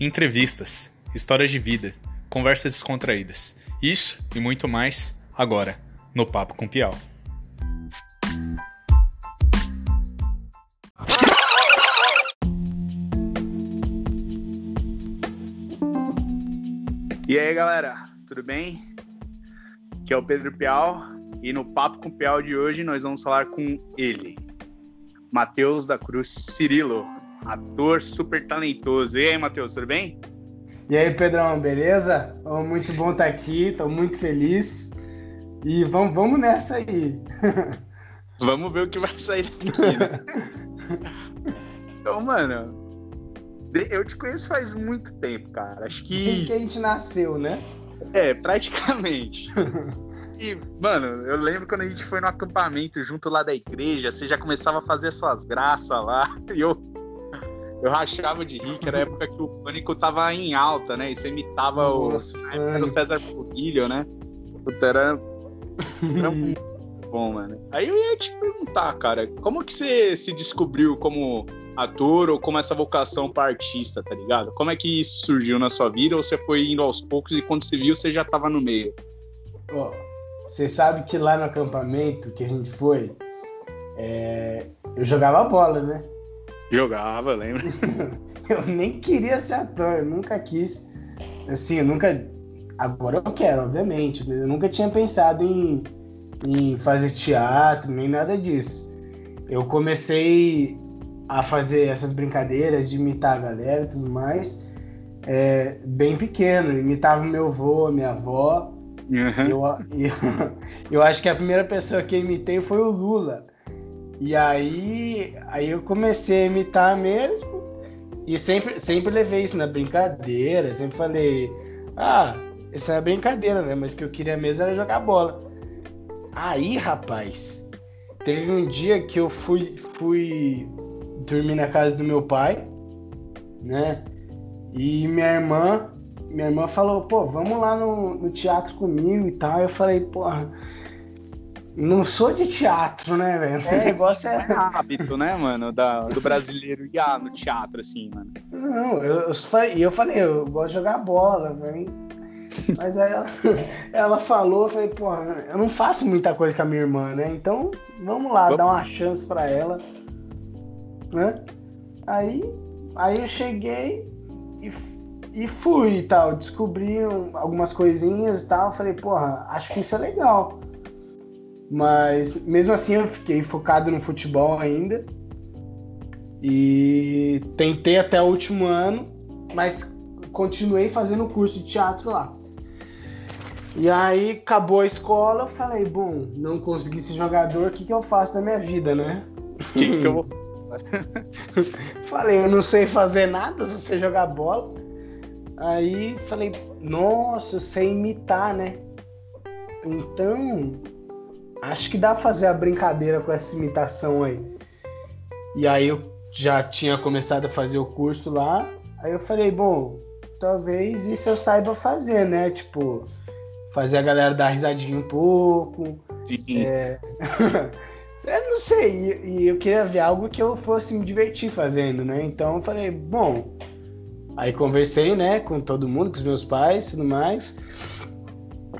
entrevistas, histórias de vida, conversas descontraídas. Isso e muito mais agora no Papo com Piau. E aí galera, tudo bem? Aqui é o Pedro Piau e no Papo com Piau de hoje nós vamos falar com ele, Matheus da Cruz Cirilo, ator super talentoso. E aí, Matheus, tudo bem? E aí, Pedrão, beleza? Muito bom estar aqui, estou muito feliz. E vamos, vamos nessa aí. vamos ver o que vai sair daqui, né? então, mano, eu te conheço faz muito tempo, cara. Acho que. Desde que a gente nasceu, né? É, praticamente. E, mano, eu lembro quando a gente foi no acampamento junto lá da igreja, você já começava a fazer suas graças lá, e eu, eu rachava de rir, que era a época que o pânico tava em alta, né? E você imitava Nossa, o, era o César Porrilho, né? Puta, era, era muito bom, mano. Aí eu ia te perguntar, cara, como que você se descobriu como ator ou como essa vocação para artista, tá ligado? Como é que isso surgiu na sua vida ou você foi indo aos poucos e quando você viu você já tava no meio? Ó, você sabe que lá no acampamento que a gente foi, é... eu jogava bola, né? Jogava, lembra? eu nem queria ser ator, eu nunca quis. Assim, eu nunca. Agora eu quero, obviamente, mas eu nunca tinha pensado em, em fazer teatro, nem nada disso. Eu comecei a fazer essas brincadeiras de imitar a galera e tudo mais, é, bem pequeno. Imitava meu avô, minha avó. Uhum. Eu, eu, eu, acho que a primeira pessoa que eu imitei foi o Lula. E aí, aí eu comecei a imitar mesmo. E sempre, sempre levei isso na brincadeira. Sempre falei, ah, isso é brincadeira, né? Mas o que eu queria mesmo era jogar bola. Aí, rapaz, teve um dia que eu fui, fui dormir na casa do meu pai, né? E minha irmã minha irmã falou, pô, vamos lá no, no teatro comigo e tal. Eu falei, porra, não sou de teatro, né, velho? É, o negócio é... é hábito, né, mano, da, do brasileiro ir no teatro, assim, mano. Não, eu, eu, eu falei, eu gosto de jogar bola, velho. Mas aí ela, ela falou, eu falei, pô, eu não faço muita coisa com a minha irmã, né? Então, vamos lá, vamos. dar uma chance pra ela. Né? Aí, aí eu cheguei e e fui e tal, descobri algumas coisinhas e tal, falei, porra, acho que isso é legal. Mas mesmo assim eu fiquei focado no futebol ainda. E tentei até o último ano, mas continuei fazendo curso de teatro lá. E aí acabou a escola, eu falei, bom, não consegui ser jogador, o que, que eu faço da minha vida, né? O que, que eu vou Falei, eu não sei fazer nada, só sei jogar bola. Aí falei, nossa, eu sei imitar, né? Então, acho que dá pra fazer a brincadeira com essa imitação aí. E aí eu já tinha começado a fazer o curso lá. Aí eu falei, bom, talvez isso eu saiba fazer, né? Tipo, fazer a galera dar risadinha um pouco. Sim. É... eu não sei, e eu queria ver algo que eu fosse me divertir fazendo, né? Então eu falei, bom, Aí conversei, né, com todo mundo, com os meus pais e tudo mais.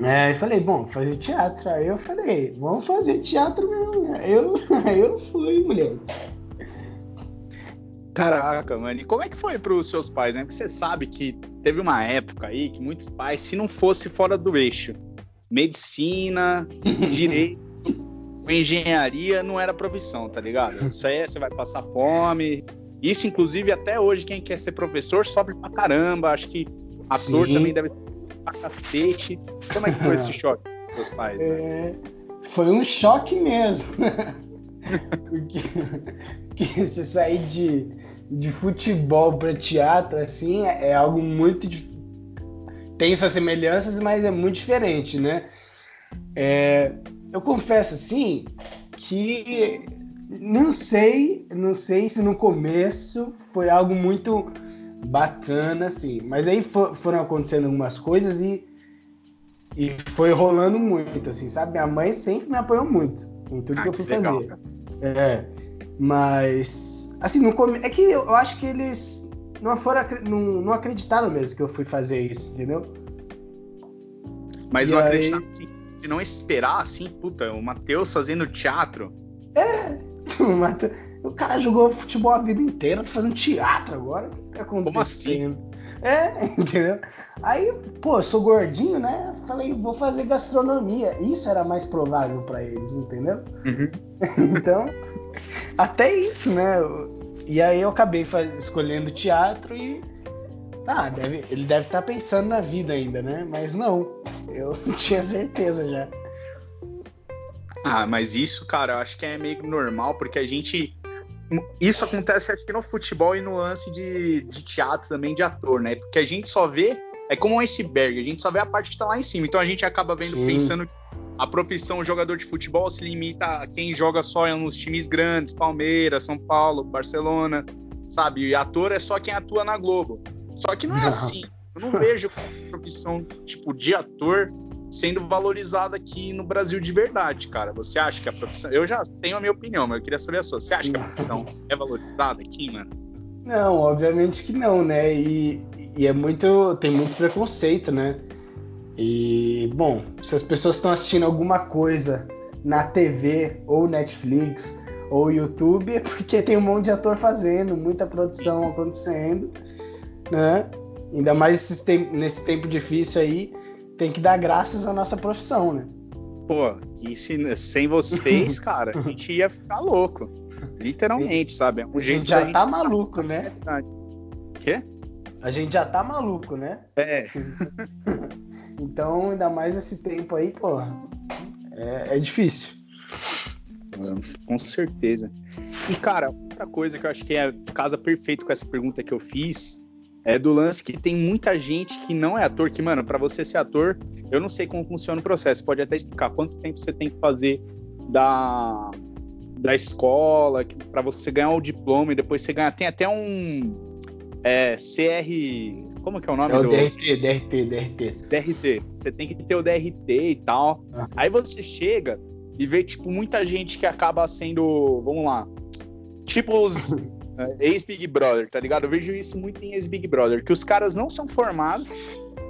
É, e falei, bom, fazer teatro. Aí eu falei, vamos fazer teatro mesmo. Aí eu, eu fui, mulher. Caraca, mano. E como é que foi para os seus pais, né? Porque você sabe que teve uma época aí que muitos pais, se não fosse fora do eixo, medicina, direito, engenharia não era profissão, tá ligado? Isso aí você vai passar fome, isso, inclusive, até hoje, quem quer ser professor sofre pra caramba. Acho que ator Sim. também deve pra cacete. Como é que foi esse choque dos seus pais? Né? É, foi um choque mesmo. porque, porque você sair de, de futebol para teatro, assim, é, é algo muito. Tem suas semelhanças, mas é muito diferente, né? É, eu confesso, assim, que não sei, não sei se no começo foi algo muito bacana, assim. Mas aí for, foram acontecendo algumas coisas e, e foi rolando muito, assim, sabe? Minha mãe sempre me apoiou muito em tudo ah, que eu fui que fazer. é, mas, assim, no come... é que eu acho que eles não, foram, não, não acreditaram mesmo que eu fui fazer isso, entendeu? Mas e não aí... acreditaram assim, de não esperar assim, puta, o Matheus fazendo teatro. É, o Matheus. O cara jogou futebol a vida inteira, tá fazendo teatro agora. O que tá acontecendo? Como assim? É, entendeu? Aí, pô, eu sou gordinho, né? Falei, vou fazer gastronomia. Isso era mais provável para eles, entendeu? Uhum. então, até isso, né? E aí eu acabei escolhendo teatro e. Tá, deve, ele deve estar tá pensando na vida ainda, né? Mas não, eu tinha certeza já. Ah, mas isso, cara, eu acho que é meio normal, porque a gente. Isso acontece, acho que no futebol e no lance de, de teatro também, de ator, né? Porque a gente só vê. É como um iceberg, a gente só vê a parte que tá lá em cima. Então a gente acaba vendo, Sim. pensando a profissão jogador de futebol se limita a quem joga só nos times grandes, Palmeiras, São Paulo, Barcelona, sabe? E ator é só quem atua na Globo. Só que não é não. assim. Eu não vejo profissão tipo de ator sendo valorizada aqui no Brasil de verdade, cara. Você acha que a profissão. Eu já tenho a minha opinião, mas eu queria saber a sua. Você acha que a profissão é valorizada aqui, mano? Não, obviamente que não, né? E, e é muito. tem muito preconceito, né? E, bom, se as pessoas estão assistindo alguma coisa na TV, ou Netflix, ou YouTube, é porque tem um monte de ator fazendo, muita produção acontecendo, né? Ainda mais nesse tempo difícil aí, tem que dar graças à nossa profissão, né? Pô, e se, sem vocês, cara, a gente ia ficar louco. Literalmente, sabe? É um a jeito gente já tá maluco, né? Quê? A gente já tá maluco, né? É. Então, ainda mais nesse tempo aí, pô, é, é difícil. Com certeza. E, cara, outra coisa que eu acho que é casa perfeito com essa pergunta que eu fiz é do lance que tem muita gente que não é ator, que, mano, para você ser ator, eu não sei como funciona o processo. Pode até explicar quanto tempo você tem que fazer da, da escola, para você ganhar o diploma e depois você ganhar. Tem até um é, CR. Como que é o nome é o do. DRT, DRT, DRT. DRT. Você tem que ter o DRT e tal. Ah. Aí você chega e vê, tipo, muita gente que acaba sendo. Vamos lá. Tipo os. É, ex-Big Brother, tá ligado? Eu vejo isso muito em ex-Big Brother, que os caras não são formados,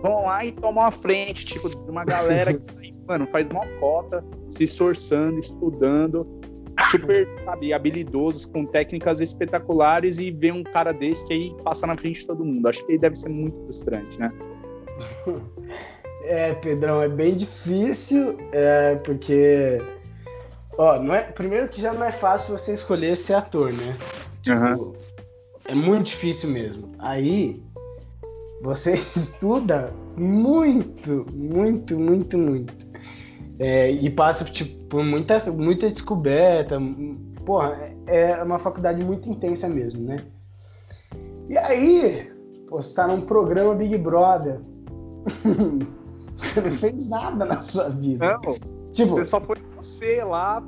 vão lá e tomam a frente, tipo, de uma galera que, mano, faz uma cota, se esforçando, estudando, super, sabe, habilidosos, com técnicas espetaculares e ver um cara desse que aí passa na frente de todo mundo. Acho que aí deve ser muito frustrante, né? É, Pedrão, é bem difícil, é, porque. Ó, não é, primeiro que já não é fácil você escolher ser ator, né? Tipo, uhum. É muito difícil mesmo. Aí você estuda muito, muito, muito, muito. É, e passa tipo, por muita, muita descoberta. Porra, é uma faculdade muito intensa mesmo, né? E aí, pô, você tá num programa Big Brother. você não fez nada na sua vida. Não, tipo, você só foi você lá.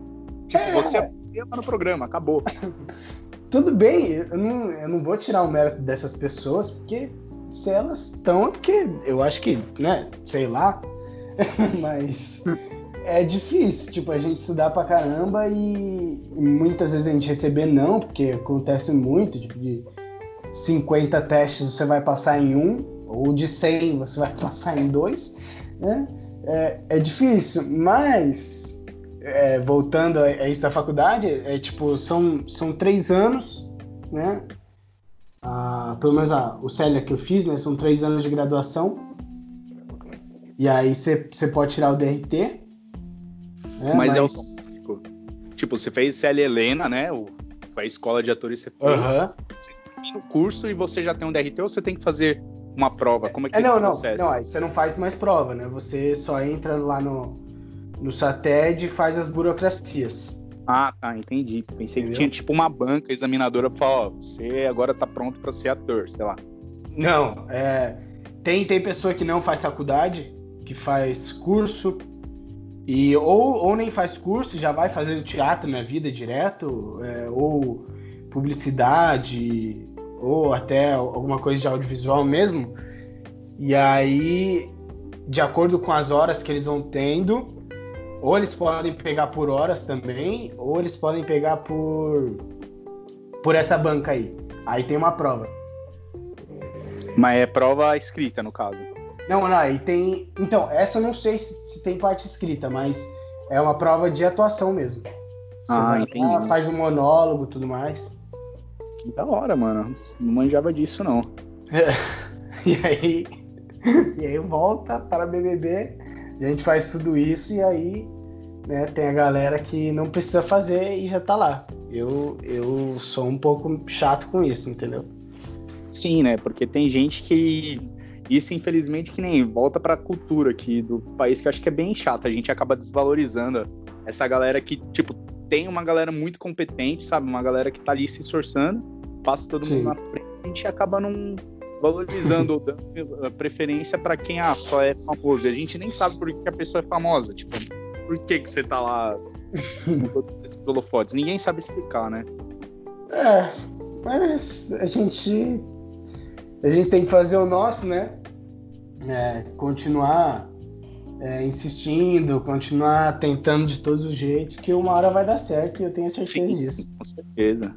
Tipo, é... você é no programa, acabou. Tudo bem, eu não, eu não vou tirar o mérito dessas pessoas, porque se elas estão, é porque eu acho que, né, sei lá, mas é difícil, tipo, a gente estudar pra caramba e, e muitas vezes a gente receber não, porque acontece muito, tipo, de 50 testes você vai passar em um, ou de 100 você vai passar em dois, né? É, é difícil, mas é, voltando a, isso da faculdade, é tipo, são, são três anos, né? Ah, pelo menos a, o Célia que eu fiz, né? São três anos de graduação. E aí você pode tirar o DRT, é, mas, mas, é o Tipo, você fez CL Helena, né? O, foi a escola de atores que você fez. Uhum. Você o curso e você já tem um DRT ou você tem que fazer uma prova? Como é que é, é não, não, processo? Não, aí você não faz mais prova, né? Você só entra lá no, no SATED faz as burocracias. Ah, tá, entendi. Pensei Entendeu? que tinha tipo uma banca examinadora pra falar, ó, você agora tá pronto para ser ator, sei lá. Não, é. Tem, tem pessoa que não faz faculdade, que faz curso, e ou, ou nem faz curso, já vai fazendo teatro na vida direto, é, ou publicidade, ou até alguma coisa de audiovisual mesmo. E aí, de acordo com as horas que eles vão tendo, ou eles podem pegar por horas também, ou eles podem pegar por por essa banca aí. Aí tem uma prova. Mas é prova escrita, no caso. Não, não, e tem. Então, essa eu não sei se, se tem parte escrita, mas é uma prova de atuação mesmo. Você Ah, vai entendi. lá, faz um monólogo e tudo mais. Que da hora, mano. Não manjava disso, não. E aí. E aí volta para BBB, a gente faz tudo isso e aí né, tem a galera que não precisa fazer e já tá lá. Eu, eu sou um pouco chato com isso, entendeu? Sim, né? Porque tem gente que. Isso, infelizmente, que nem volta pra cultura aqui do país, que eu acho que é bem chato. A gente acaba desvalorizando essa galera que, tipo, tem uma galera muito competente, sabe? Uma galera que tá ali se esforçando, passa todo Sim. mundo na frente, a gente acaba não valorizando ou dando eh, preferência pra quem ah, só é famoso. A gente nem sabe por que a pessoa é famosa. Tipo, por que, que você tá lá com todos esses holofotes? Ninguém sabe explicar, né? É, mas a gente. A gente tem que fazer o nosso, né? É, continuar é, insistindo, continuar tentando de todos os jeitos, que uma hora vai dar certo e eu tenho certeza disso. Com certeza.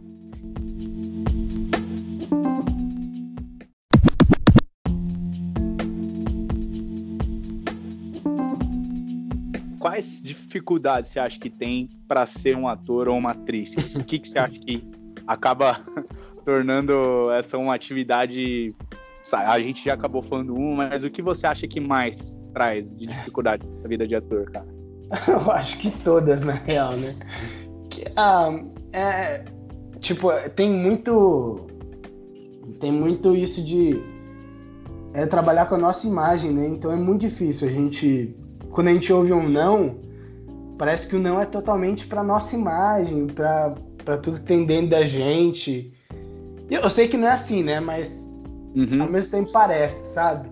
Dificuldades você acha que tem para ser um ator ou uma atriz? O que, que você acha que acaba tornando essa uma atividade? A gente já acabou falando uma, mas o que você acha que mais traz de dificuldade nessa vida de ator, cara? Eu acho que todas, na real, né? Que, ah, é, tipo, tem muito. Tem muito isso de é, trabalhar com a nossa imagem, né? Então é muito difícil. A gente. Quando a gente ouve um não, parece que o não é totalmente pra nossa imagem, pra, pra tudo que tem dentro da gente. E Eu sei que não é assim, né? Mas Uhum. ao mesmo tempo parece, sabe?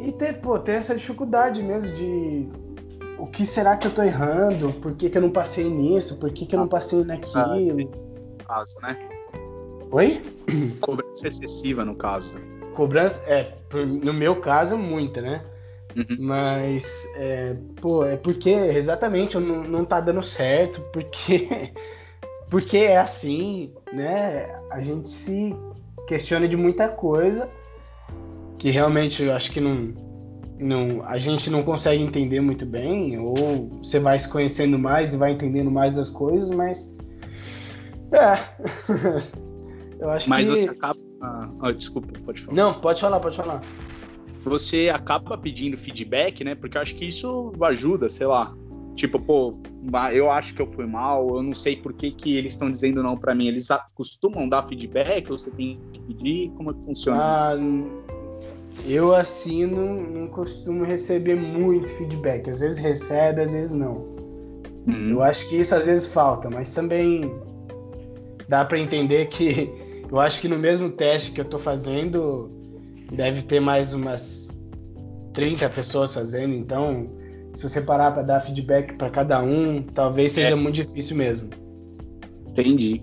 E ter, pô, ter essa dificuldade mesmo de o que será que eu tô errando? Por que, que eu não passei nisso? Por que, que eu não passei naquilo? Caso, né? Oi? Cobrança excessiva, no caso. Cobrança, é, no meu caso, muita, né? Uhum. Mas, é, pô, é porque exatamente não, não tá dando certo, porque, porque é assim, né? A gente se questiona de muita coisa que realmente eu acho que não, não, a gente não consegue entender muito bem, ou você vai se conhecendo mais e vai entendendo mais as coisas, mas. É. eu acho Mas que. você acaba. Ah, desculpa, pode falar. Não, pode falar, pode falar. Você acaba pedindo feedback, né? Porque eu acho que isso ajuda, sei lá. Tipo, pô, eu acho que eu fui mal, eu não sei por que, que eles estão dizendo não pra mim. Eles costumam dar feedback ou você tem que pedir? Como é que funciona Ah, isso? eu assim não, não costumo receber muito feedback. Às vezes recebe, às vezes não. Uhum. Eu acho que isso às vezes falta, mas também dá pra entender que eu acho que no mesmo teste que eu tô fazendo deve ter mais umas 30 pessoas fazendo, então se você parar pra dar feedback pra cada um, talvez seja É. muito difícil mesmo. Entendi.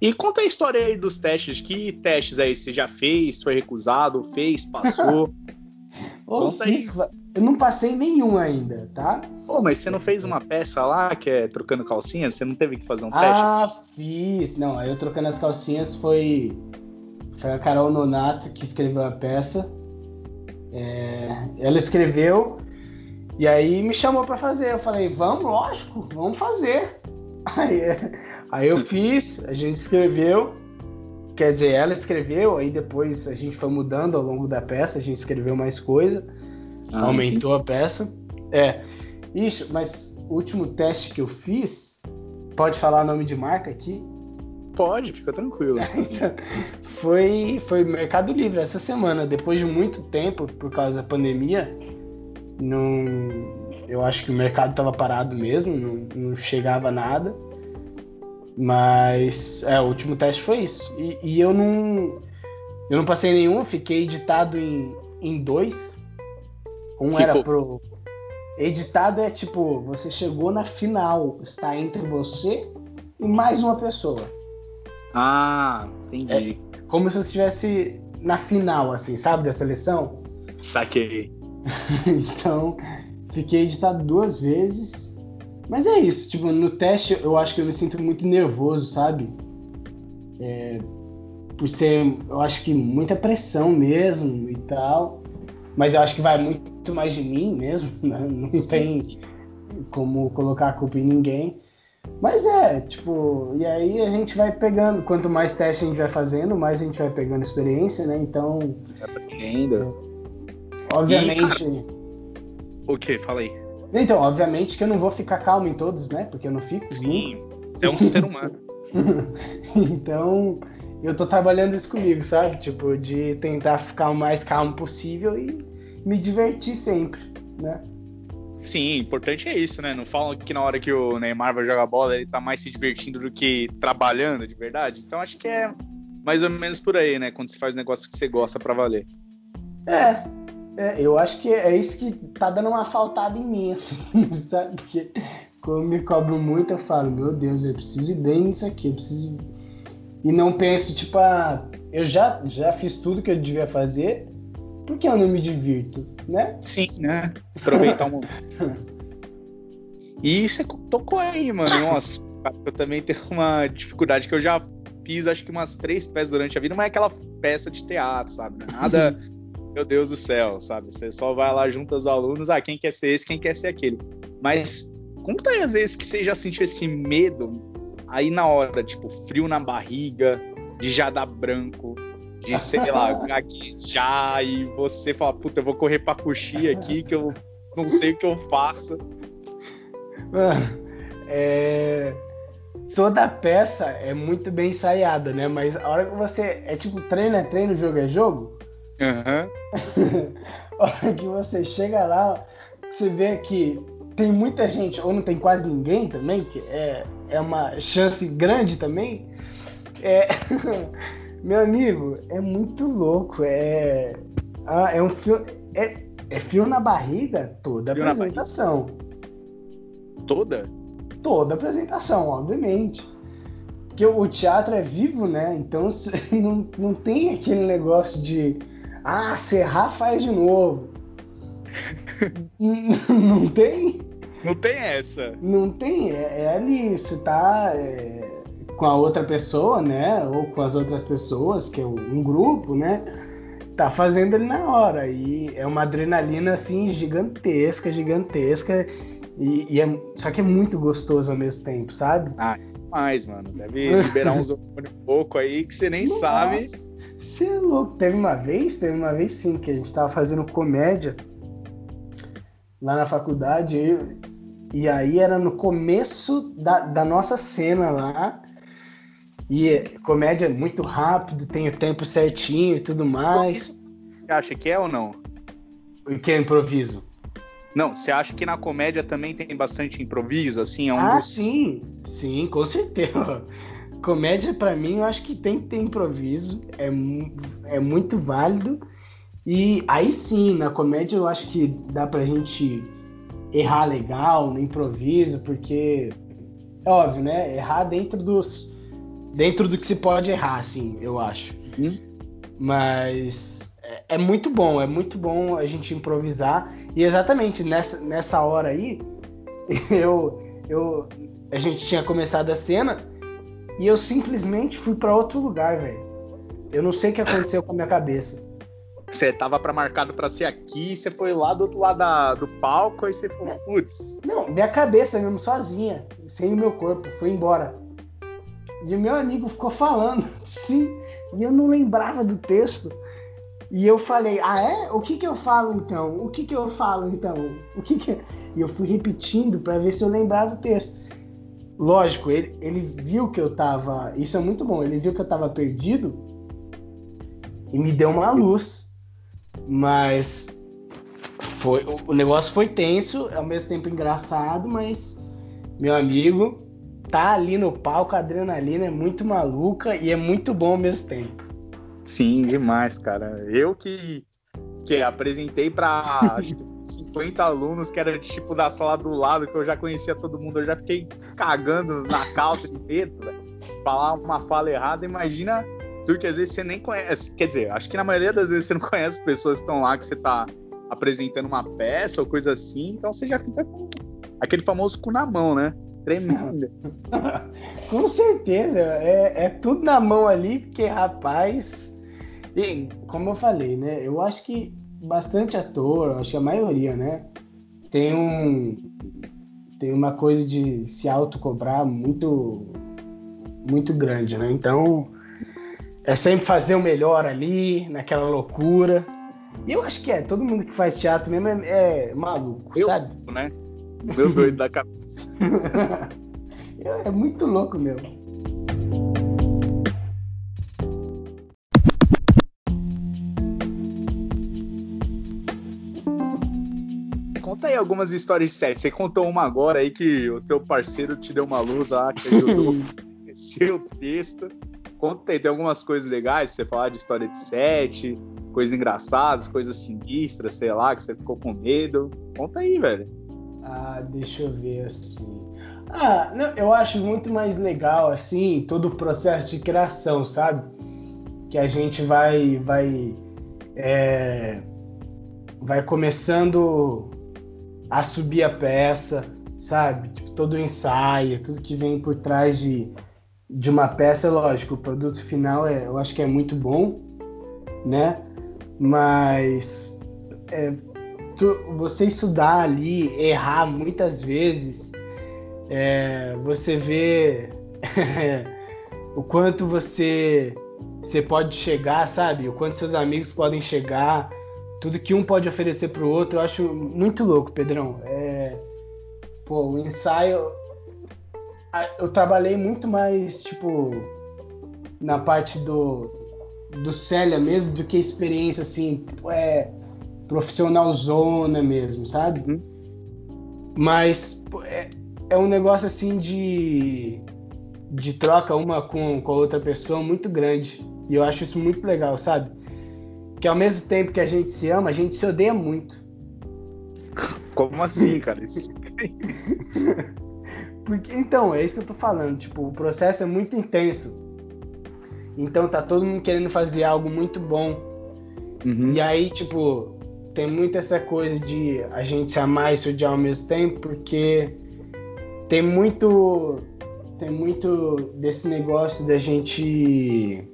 E conta a história aí dos testes. Que testes aí você já fez? Foi recusado? Fez? Passou? Ô, Conta aí. eu não passei nenhum ainda, tá? Pô, mas você não fez uma peça lá que é trocando calcinhas? Você não teve que fazer um teste? Ah, fiz. Não, aí eu trocando as calcinhas foi. Foi a Carol Nonato que escreveu a peça. É, ela escreveu e aí me chamou pra fazer. Eu falei, vamos, lógico, vamos fazer. Aí, aí eu fiz, a gente escreveu. Quer dizer, ela escreveu, aí depois a gente foi mudando ao longo da peça, a gente escreveu mais coisa Ah, aumentou a peça. É, isso, mas o último teste que eu fiz, pode falar nome de marca aqui, Pode, fica tranquilo. foi, foi Mercado Livre essa semana, depois de muito tempo, por causa da pandemia, não, eu acho que o mercado estava parado mesmo, não, não chegava nada. Mas é, o último teste foi isso. E, e eu não. Eu não passei nenhum, fiquei editado em, em dois. Um era Ficou. pro. Editado é tipo, você chegou na final, está entre você e mais uma pessoa. Ah, entendi. Como se você estivesse na final, assim, sabe, da seleção. Saquei. então, fiquei editado duas vezes. Mas é isso, tipo, no teste eu acho que eu me sinto muito nervoso, sabe? É, por ser, eu acho que muita pressão mesmo e tal. Mas eu acho que vai muito mais de mim mesmo, né? Não tem como colocar a culpa em ninguém. Mas é, tipo, e aí a gente vai pegando, quanto mais teste a gente vai fazendo, mais a gente vai pegando experiência, né? Então. Ainda. Obviamente. E, o que? Fala aí. Então, obviamente que eu não vou ficar calmo em todos, né? Porque eu não fico. Sim, você é um ser humano. então, eu tô trabalhando isso comigo, sabe? Tipo, de tentar ficar o mais calmo possível e me divertir sempre, né? Sim, importante é isso, né? Não falam que na hora que o Neymar vai jogar bola, ele tá mais se divertindo do que trabalhando de verdade. Então acho que é mais ou menos por aí, né? Quando você faz um negócio que você gosta para valer. É, é, eu acho que é isso que tá dando uma faltada em mim, assim, sabe? Porque quando me cobro muito, eu falo, meu Deus, eu preciso ir bem nisso aqui, eu preciso. E não penso, tipo, ah, eu já, já fiz tudo que eu devia fazer, por que eu não me divirto, né? Sim, né? Aproveitar um momento. E você tocou aí, mano. Nossa, eu também tenho uma dificuldade que eu já fiz, acho que umas três peças durante a vida, mas é aquela peça de teatro, sabe? Nada, meu Deus do céu, sabe? Você só vai lá junto aos alunos, ah, quem quer ser esse, quem quer ser aquele. Mas conta aí às vezes que você já sentiu esse medo aí na hora, tipo, frio na barriga, de já dar branco, de, sei lá, gaguejar e você fala, puta, eu vou correr pra coxia aqui que eu não sei o que eu faço. Mano, é... toda peça é muito bem ensaiada, né? Mas a hora que você. É tipo treino é treino, jogo é jogo. Uhum. a hora que você chega lá, você vê que tem muita gente, ou não tem quase ninguém também, que é, é uma chance grande também. É. Meu amigo, é muito louco. É, ah, é um fio. É, é fio na barriga toda a fio apresentação. Toda? Toda a apresentação, obviamente. Porque o teatro é vivo, né? Então não, não tem aquele negócio de. Ah, se errar, faz de novo. não tem? Não tem essa. Não tem, é, é ali, você tá. É com a outra pessoa, né? Ou com as outras pessoas, que é um grupo, né? Tá fazendo ele na hora. E é uma adrenalina assim gigantesca, gigantesca. E, e é, só que é muito gostoso ao mesmo tempo, sabe? Ah, mais, mano. Deve liberar uns hormônios pouco aí que você nem Nossa, sabe. Você é louco. Teve uma vez, teve uma vez sim, que a gente tava fazendo comédia lá na faculdade. E, e aí era no começo da, da nossa cena lá. E comédia é muito rápido, tem o tempo certinho e tudo mais. Você acha que é ou não? O que é improviso? Não, você acha que na comédia também tem bastante improviso, assim? É um ah, dos... sim, sim, com certeza. Comédia, para mim, eu acho que tem que ter improviso, é, é muito válido. E aí sim, na comédia eu acho que dá pra gente errar legal no improviso, porque é óbvio, né? Errar dentro dos dentro do que se pode errar, assim, eu acho. Uhum. Mas é, é, muito bom, é muito bom a gente improvisar. E exatamente nessa, nessa hora aí, eu, eu, a gente tinha começado a cena e eu simplesmente fui para outro lugar, velho. Eu não sei o que aconteceu com a minha cabeça. Você tava para marcado para ser aqui, você foi lá do outro lado da, do palco, aí você falou, putz. Não, minha cabeça mesmo, sozinha, sem o meu corpo, foi embora. E o meu amigo ficou falando, sim, e eu não lembrava do texto. E eu falei, ah é? O que que eu falo então? O que que eu falo então? O que que... E eu fui repetindo para ver se eu lembrava o texto. Lógico, ele, ele viu que eu tava. Isso é muito bom, ele viu que eu tava perdido e me deu uma luz. Mas foi, o negócio foi tenso, ao mesmo tempo engraçado, mas meu amigo tá ali no palco, a adrenalina é muito maluca e é muito bom ao mesmo tempo. Sim, demais, cara. Eu que, que apresentei para 50 alunos que era tipo da sala do lado, que eu já conhecia todo mundo, eu já fiquei cagando na calça de medo. Falar uma fala errada, imagina tu que às vezes você nem conhece. Quer dizer, acho que na maioria das vezes você não conhece as pessoas que estão lá que você tá apresentando uma peça ou coisa assim, então você já fica com aquele famoso cu na mão, né? Tremenda. Com certeza, é, é tudo na mão ali, porque, rapaz. E, como eu falei, né? Eu acho que bastante ator, acho que a maioria, né? Tem um. Tem uma coisa de se autocobrar muito. Muito grande, né? Então. É sempre fazer o melhor ali, naquela loucura. E eu acho que é, todo mundo que faz teatro mesmo é, é maluco, eu, sabe? né? Meu doido da cabeça. é muito louco meu. Conta aí algumas histórias de set. Você contou uma agora aí que o teu parceiro te deu uma luz lá, que ajudou o texto. Conta aí, tem algumas coisas legais pra você falar de história de set, coisas engraçadas, coisas sinistras, sei lá, que você ficou com medo. Conta aí, velho. Ah, deixa eu ver assim. Ah, não, eu acho muito mais legal assim todo o processo de criação, sabe? Que a gente vai vai é, vai começando a subir a peça, sabe? Tipo, todo o ensaio, tudo que vem por trás de, de uma peça, lógico, o produto final é, eu acho que é muito bom, né? Mas é, tu, você estudar ali, errar muitas vezes, é, você vê o quanto você, você pode chegar, sabe? O quanto seus amigos podem chegar, tudo que um pode oferecer para o outro, eu acho muito louco, Pedrão. É, pô, o ensaio. Eu trabalhei muito mais, tipo, na parte do, do Célia mesmo do que experiência assim, é profissional zona mesmo, sabe? Uhum. Mas é, é, um negócio assim de de troca uma com, com a outra pessoa muito grande. E eu acho isso muito legal, sabe? Que ao mesmo tempo que a gente se ama, a gente se odeia muito. Como assim, cara? Porque, então, é isso que eu tô falando. Tipo, o processo é muito intenso. Então tá todo mundo querendo fazer algo muito bom. Uhum. E aí, tipo, tem muito essa coisa de a gente se amar e se odiar ao mesmo tempo, porque tem muito. Tem muito desse negócio da gente.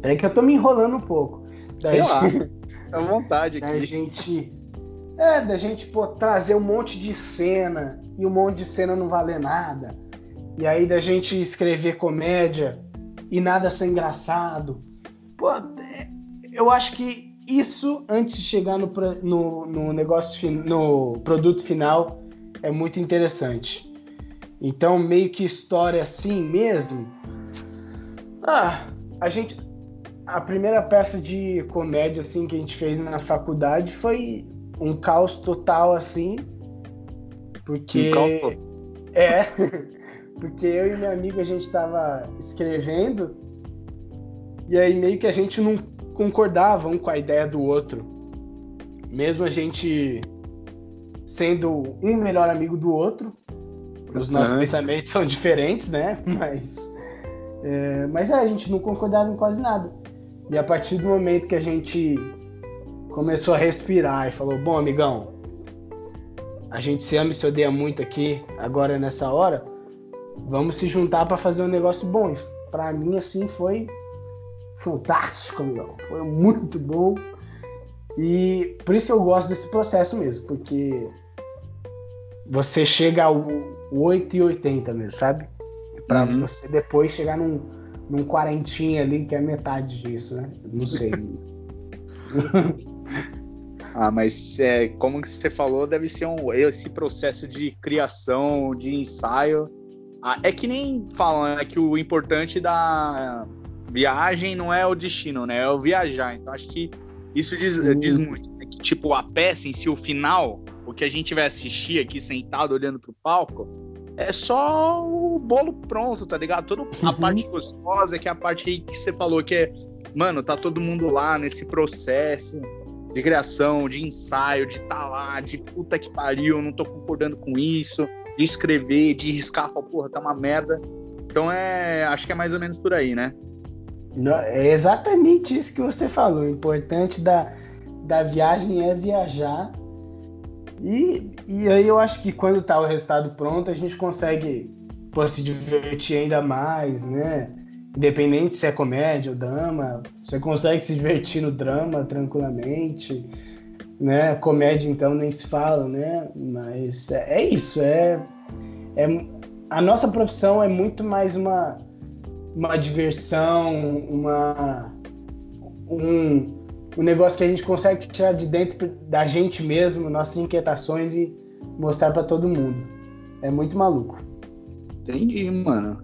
Peraí que eu tô me enrolando um pouco. Da Sei gente... lá. à vontade aqui. Da gente. É, da gente pô, trazer um monte de cena e um monte de cena não valer nada. E aí da gente escrever comédia e nada ser engraçado. Pô, é, eu acho que isso, antes de chegar no, no, no negócio, no produto final, é muito interessante. Então, meio que história assim mesmo. Ah, a gente. A primeira peça de comédia assim que a gente fez na faculdade foi um caos total assim. Porque. Um caos total. É. Porque eu e minha amiga a gente estava escrevendo e aí meio que a gente não concordava um com a ideia do outro. Mesmo a gente sendo um melhor amigo do outro, os nossos uhum. pensamentos são diferentes, né? Mas, é, mas é, a gente não concordava em quase nada. E a partir do momento que a gente começou a respirar e falou: Bom, amigão, a gente se ama e se odeia muito aqui, agora nessa hora, vamos se juntar para fazer um negócio bom. E para mim, assim, foi fantástico, amigão. Foi muito bom. E por isso que eu gosto desse processo mesmo, porque você chega ao 8 e 80 mesmo, sabe? Pra uhum. você depois chegar num, num quarentinha ali, que é metade disso, né? Não sei. ah, mas é, como que você falou, deve ser um, esse processo de criação, de ensaio. Ah, é que nem falam né, que o importante da viagem não é o destino, né? É o viajar. Então acho que isso diz, diz muito. É que, tipo, a peça em si, o final, o que a gente vai assistir aqui sentado olhando pro palco, é só o bolo pronto, tá ligado? Toda a uhum. parte gostosa, que é a parte aí que você falou, que é, mano, tá todo mundo lá nesse processo de criação, de ensaio, de tá lá, de puta que pariu, não tô concordando com isso de escrever, de riscar, falar, porra, tá uma merda. Então é, acho que é mais ou menos por aí, né? É exatamente isso que você falou. O importante da, da viagem é viajar E, e aí eu acho que quando tá o resultado pronto, a gente consegue pô, se divertir ainda mais, né? Independente se é comédia ou drama, você consegue se divertir no drama tranquilamente, né? Comédia então nem se fala, né? Mas é, é isso, é, é a nossa profissão é muito mais uma uma diversão, uma um, um negócio que a gente consegue tirar de dentro da gente mesmo, nossas inquietações e mostrar para todo mundo. É muito maluco. Entendi, mano.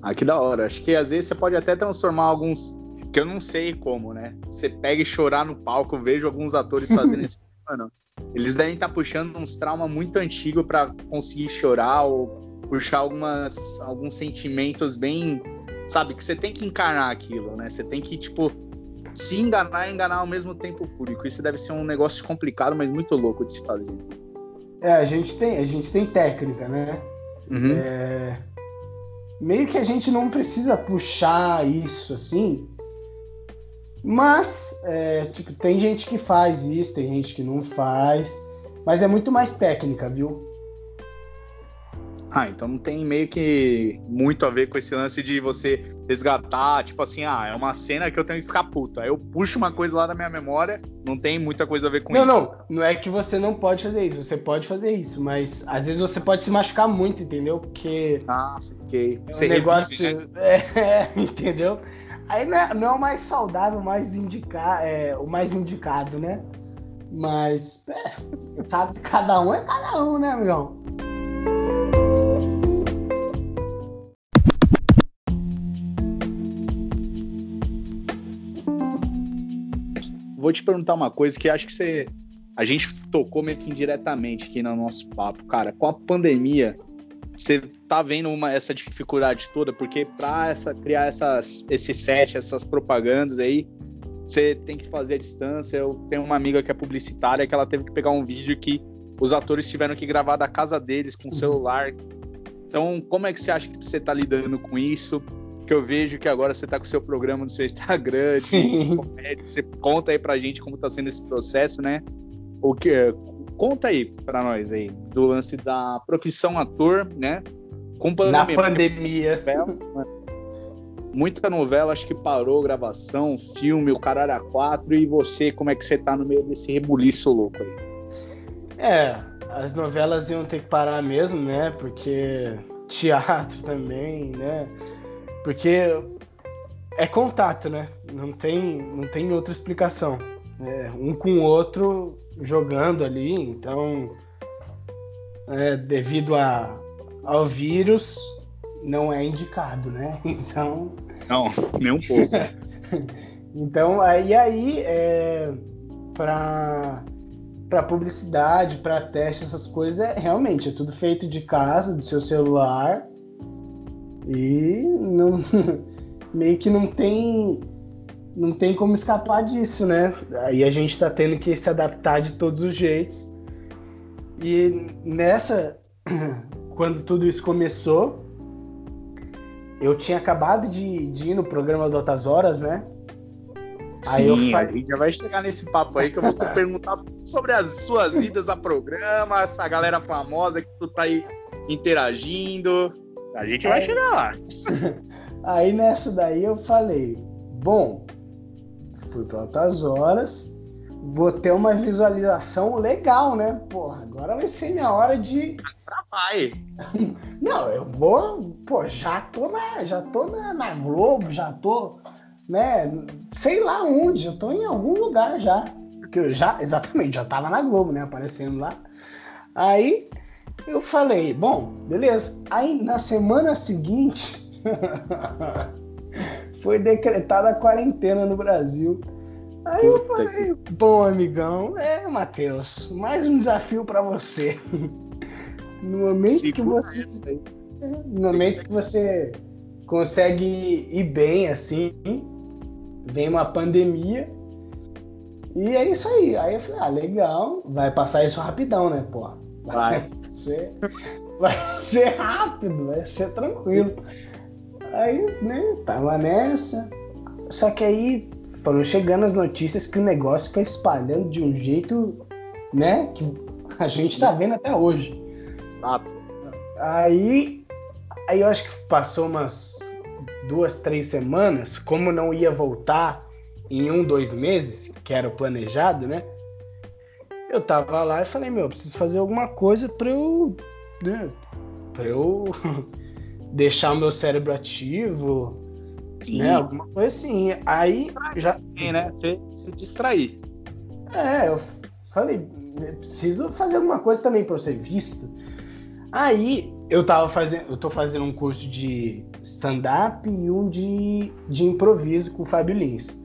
Ah, que da hora. Acho que às vezes você pode até transformar alguns. Que eu não sei como, né? Você pega e chorar no palco, eu vejo alguns atores fazendo isso. Mano, eles devem estar tá puxando uns traumas muito antigos para conseguir chorar ou puxar algumas, alguns sentimentos bem. Sabe? Que você tem que encarnar aquilo, né? Você tem que, tipo, se enganar e enganar ao mesmo tempo o público. Isso deve ser um negócio complicado, mas muito louco de se fazer. É, a gente tem, a gente tem técnica, né? Uhum. É... Meio que a gente não precisa puxar isso assim, mas é, tipo, tem gente que faz isso, tem gente que não faz, mas é muito mais técnica, viu? Ah, então não tem meio que muito a ver com esse lance de você resgatar, tipo assim, ah, é uma cena que eu tenho que ficar puto. Aí eu puxo uma coisa lá da minha memória, não tem muita coisa a ver com não, isso. Não, não, não é que você não pode fazer isso, você pode fazer isso, mas às vezes você pode se machucar muito, entendeu? Porque. Ah, ok. É um negócio. Né? É, entendeu? Aí não é, não é, o mais saudável, o mais, indica, é, o mais indicado, né? Mas é, cada um é cada um, né, amigão? Vou te perguntar uma coisa que acho que você. A gente tocou meio que indiretamente aqui no nosso papo. Cara, com a pandemia, você tá vendo uma, essa dificuldade toda? Porque para essa, criar essas, esse set, essas propagandas aí, você tem que fazer a distância. Eu tenho uma amiga que é publicitária que ela teve que pegar um vídeo que os atores tiveram que gravar da casa deles com o celular. Então, como é que você acha que você tá lidando com isso? Que eu vejo que agora você está com o seu programa no seu Instagram, comédia, você conta aí pra gente como está sendo esse processo, né? O que conta aí para nós aí do lance da profissão ator, né? Com pandemia. Na pandemia. Muita novela, acho que parou gravação, filme, o Caralho a 4 e você, como é que você tá no meio desse rebuliço louco aí? É, as novelas iam ter que parar mesmo, né? Porque teatro também, né? Porque é contato, né? Não tem, não tem outra explicação. É, um com o outro jogando ali, então, é, devido a, ao vírus, não é indicado, né? Então. Não, nem um pouco. então, aí, aí é, para para publicidade, para teste, essas coisas, é, realmente é tudo feito de casa, do seu celular. E não, meio que não tem não tem como escapar disso, né? Aí a gente está tendo que se adaptar de todos os jeitos. E nessa, quando tudo isso começou, eu tinha acabado de, de ir no programa do Altas Horas, né? Aí Sim, eu falei... a gente já vai chegar nesse papo aí que eu vou perguntar sobre as suas idas a programas, a galera famosa que tu tá aí interagindo. A gente vai chegar lá. Aí nessa daí eu falei, bom, fui para outras horas, vou ter uma visualização legal, né? Porra, agora vai ser minha hora de. Vai. Não, eu vou, pô, já tô na, já tô na, na Globo, já tô, né? Sei lá onde, eu tô em algum lugar já. Porque eu já, exatamente, já tava na Globo, né? Aparecendo lá. Aí eu falei, bom, beleza. Aí na semana seguinte foi decretada a quarentena no Brasil. Aí eu falei, bom amigão, é Matheus, mais um desafio para você. No momento Segura que você, no momento que você consegue ir bem assim, vem uma pandemia e é isso aí. Aí eu falei, ah, legal, vai passar isso rapidão, né, pô? Vai ser, vai ser rápido, vai ser tranquilo. Aí, né, tava nessa. Só que aí foram chegando as notícias que o negócio foi espalhando de um jeito, né, que A gente tá vendo até hoje. Exato. Aí, aí eu acho que passou umas duas, três semanas, como não ia voltar em um, dois meses, que era o planejado, né? Eu tava lá e falei, meu, eu preciso fazer alguma coisa pra eu. Né, pra eu deixar o meu cérebro ativo, Sim. né? Alguma coisa assim. Aí distrair, já. né? Se, se distrair. É, eu falei, preciso fazer alguma coisa também pra eu ser visto. Aí eu tava fazendo, eu tô fazendo um curso de stand-up e um de, de improviso com o Fábio Lins.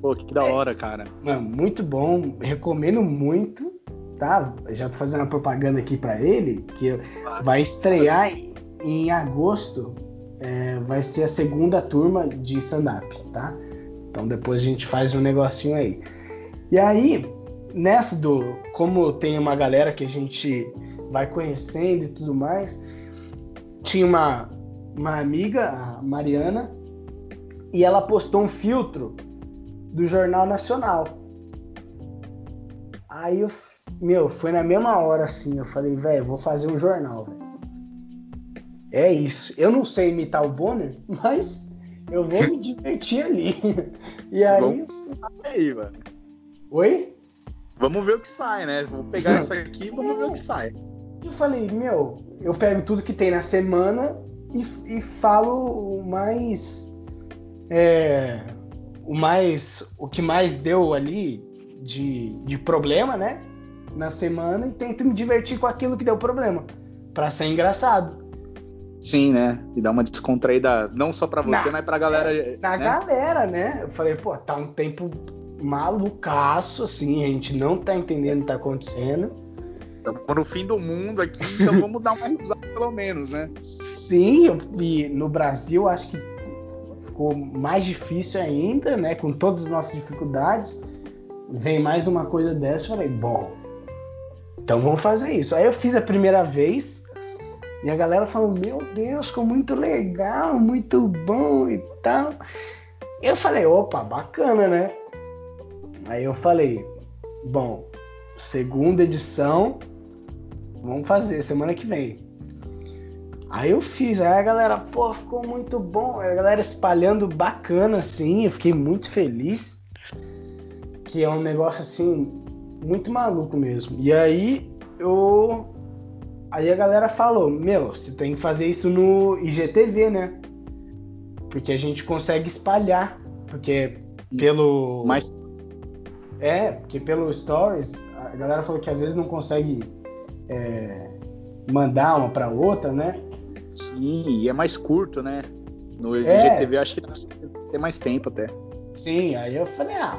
Pô, que da hora, cara. Mano, muito bom, recomendo muito, tá? Já tô fazendo a propaganda aqui para ele, que vai estrear em agosto, é, vai ser a segunda turma de stand-up, tá? Então depois a gente faz um negocinho aí. E aí, nessa do. Como tem uma galera que a gente vai conhecendo e tudo mais, tinha uma, uma amiga, a Mariana, e ela postou um filtro do Jornal Nacional. Aí eu, meu, foi na mesma hora assim, eu falei, velho, vou fazer um jornal. É isso. Eu não sei imitar o Bonner, mas eu vou me divertir ali. E aí. Vamos aí, mano. Oi? Vamos ver o que sai, né? Vou pegar isso aqui e vamos ver o que sai. Eu falei, meu, eu pego tudo que tem na semana e, e falo o mais. É, o mais. O que mais deu ali de, de problema, né? Na semana e tento me divertir com aquilo que deu problema. para ser engraçado. Sim, né? E dar uma descontraída não só para você, na, mas pra galera. É, na né? galera, né? Eu falei, pô, tá um tempo malucaço, assim, a gente não tá entendendo o que tá acontecendo. Estamos no fim do mundo aqui, então vamos dar uma risada pelo menos, né? Sim, e no Brasil acho que ficou mais difícil ainda, né? Com todas as nossas dificuldades. Vem mais uma coisa dessa, eu falei, bom, então vamos fazer isso. Aí eu fiz a primeira vez, e a galera falou: Meu Deus, ficou muito legal, muito bom e tal. Eu falei: opa, bacana, né? Aí eu falei: Bom, segunda edição, vamos fazer semana que vem. Aí eu fiz, aí a galera, pô, ficou muito bom. A galera espalhando bacana assim, eu fiquei muito feliz. Que é um negócio assim, muito maluco mesmo. E aí eu Aí a galera falou: Meu, você tem que fazer isso no IGTV, né? Porque a gente consegue espalhar. Porque pelo. Mais. É, porque pelo Stories, a galera falou que às vezes não consegue é, mandar uma para outra, né? Sim, e é mais curto, né? No IGTV é. eu acho que tem mais tempo até. Sim, aí eu falei, ah,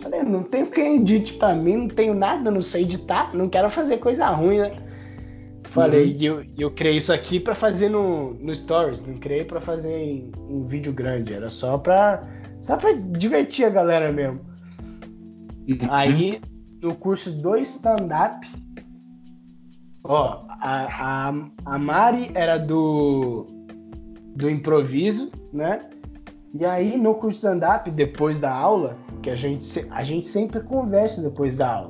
falei, não tenho quem edite pra mim, não tenho nada, não sei editar, não quero fazer coisa ruim, né? Falei, uhum. e eu, eu criei isso aqui para fazer no, no Stories, não criei para fazer em, em, vídeo grande, era só pra, só pra divertir a galera mesmo. Aí, no curso do stand-up, ó, a, a, a Mari era do, do improviso, né? E aí, no curso stand-up, depois da aula, que a gente, a gente sempre conversa depois da aula,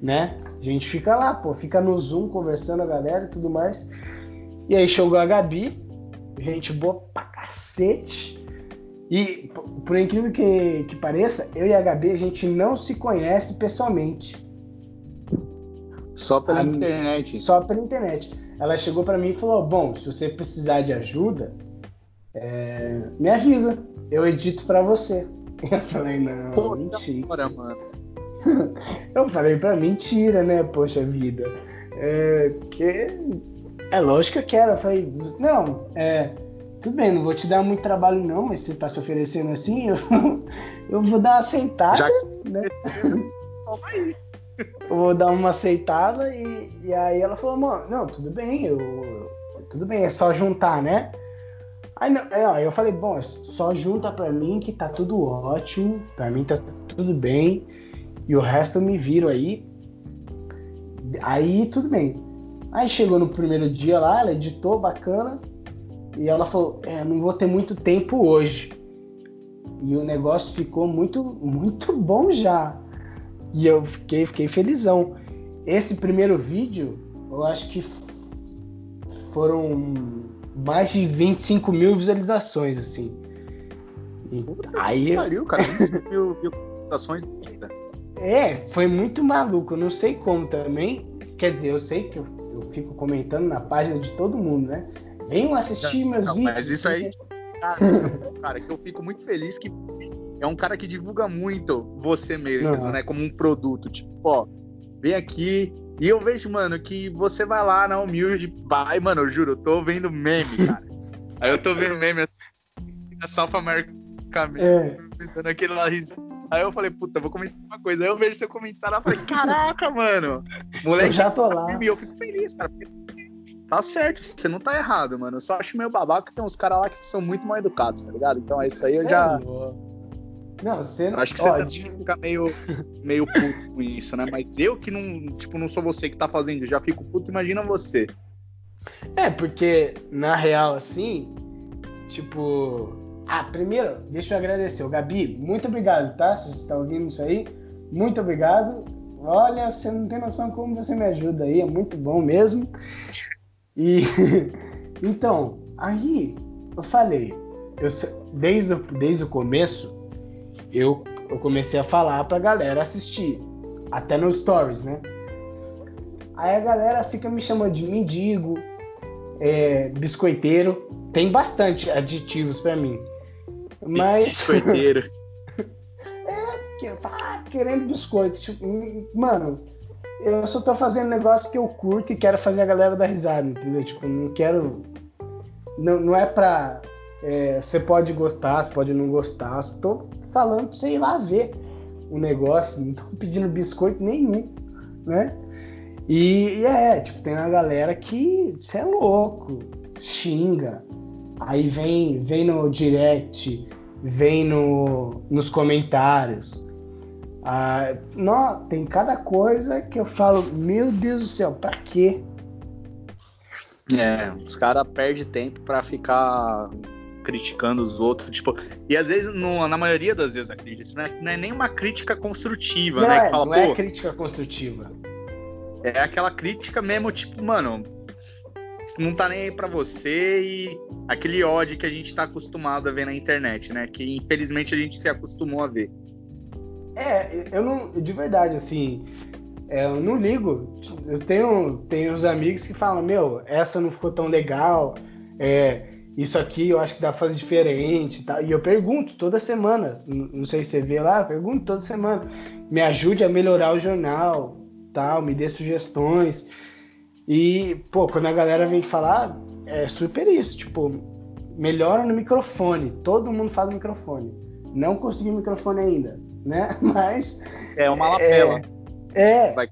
né? A gente fica lá, pô, fica no Zoom conversando a galera e tudo mais. E aí chegou a Gabi, gente boa pra cacete. E, por incrível que, que pareça, eu e a Gabi, a gente não se conhece pessoalmente. Só pela a, internet. Só pela internet. Ela chegou para mim e falou: Bom, se você precisar de ajuda, é, me avisa, eu edito para você. Eu falei: Não, Pô, mentira. mano. eu falei pra mentira, né? Poxa vida. É, que é lógico que eu quero. Eu falei, não, é. Tudo bem, não vou te dar muito trabalho não, mas você tá se oferecendo assim, eu, eu vou dar uma aceitada. Já né? aí. Vou dar uma aceitada e, e aí ela falou, mano, não, tudo bem, eu, tudo bem, é só juntar, né? Aí, não, eu falei, bom, é só junta pra mim que tá tudo ótimo, pra mim tá tudo bem e o resto eu me viro aí. Aí tudo bem. Aí chegou no primeiro dia lá, ela editou bacana. E ela falou: é, não vou ter muito tempo hoje. E o negócio ficou muito, muito bom já. E eu fiquei, fiquei felizão. esse primeiro vídeo, eu acho que foram mais de 25 mil visualizações, assim. E aí. Pariu, cara, 25 mil visualizações É, foi muito maluco. Eu não sei como também. Quer dizer, eu sei que eu, eu fico comentando na página de todo mundo, né? Venham assistir não, meus não, vídeos. Mas isso aí, cara, cara, que eu fico muito feliz que é um cara que divulga muito você mesmo, Nossa. né? Como um produto. Tipo, ó, vem aqui. E eu vejo, mano, que você vai lá na humilde, vai, mano, eu juro, eu tô vendo meme, cara. Aí eu tô vendo meme assim, na South America é. dando aquele lá Aí eu falei, puta, vou comentar uma coisa. Aí eu vejo seu comentário e falei, caraca, mano. Moleque, eu já tô lá. E eu fico feliz, cara. Tá certo, você não tá errado, mano. Eu só acho meio babaca que tem uns caras lá que são muito mal educados, tá ligado? Então é isso aí, eu já. Não, você não. Acho que você Ó, fica meio, meio puto com isso, né? Mas eu que não, tipo, não sou você que tá fazendo, já fico puto, imagina você. É, porque na real, assim, tipo. Ah, primeiro, deixa eu agradecer. O Gabi, muito obrigado, tá? Se você tá ouvindo isso aí, muito obrigado. Olha, você não tem noção como você me ajuda aí, é muito bom mesmo. E então, aí eu falei, eu, desde, desde o começo, eu, eu comecei a falar pra galera assistir. Até nos stories, né? Aí a galera fica me chamando de mendigo, é, biscoiteiro. Tem bastante aditivos para mim. Mas. Biscoiteiro. é, que tá querendo biscoito. Tipo, mano, eu só tô fazendo negócio que eu curto e quero fazer a galera dar risada, entendeu? Tipo, não quero. Não, não é pra. É, você pode gostar, você pode não gostar. Estou falando pra você ir lá ver o negócio, não tô pedindo biscoito nenhum, né? E, e é, tipo, tem uma galera que você é louco, xinga, aí vem, vem no direct, vem no, nos comentários. Ah, não, tem cada coisa que eu falo, meu Deus do céu, pra quê? É, os caras perdem tempo para ficar criticando os outros, tipo, e às vezes, no, na maioria das vezes, acredito, não é, não é nem uma crítica construtiva, não né? É, que fala, não é crítica construtiva. É aquela crítica mesmo, tipo, mano, não tá nem aí pra você e aquele ódio que a gente tá acostumado a ver na internet, né? Que infelizmente a gente se acostumou a ver. É, eu não, de verdade, assim, é, eu não ligo. Eu tenho, tenho uns amigos que falam, meu, essa não ficou tão legal, é, isso aqui eu acho que dá pra fazer diferente. Tá? E eu pergunto toda semana. Não sei se você vê lá, pergunto toda semana. Me ajude a melhorar o jornal, tal, me dê sugestões. E, pô, quando a galera vem falar, é super isso, tipo, melhora no microfone. Todo mundo fala microfone. Não consegui microfone ainda, né? Mas. É uma lapela. É. é. Vai.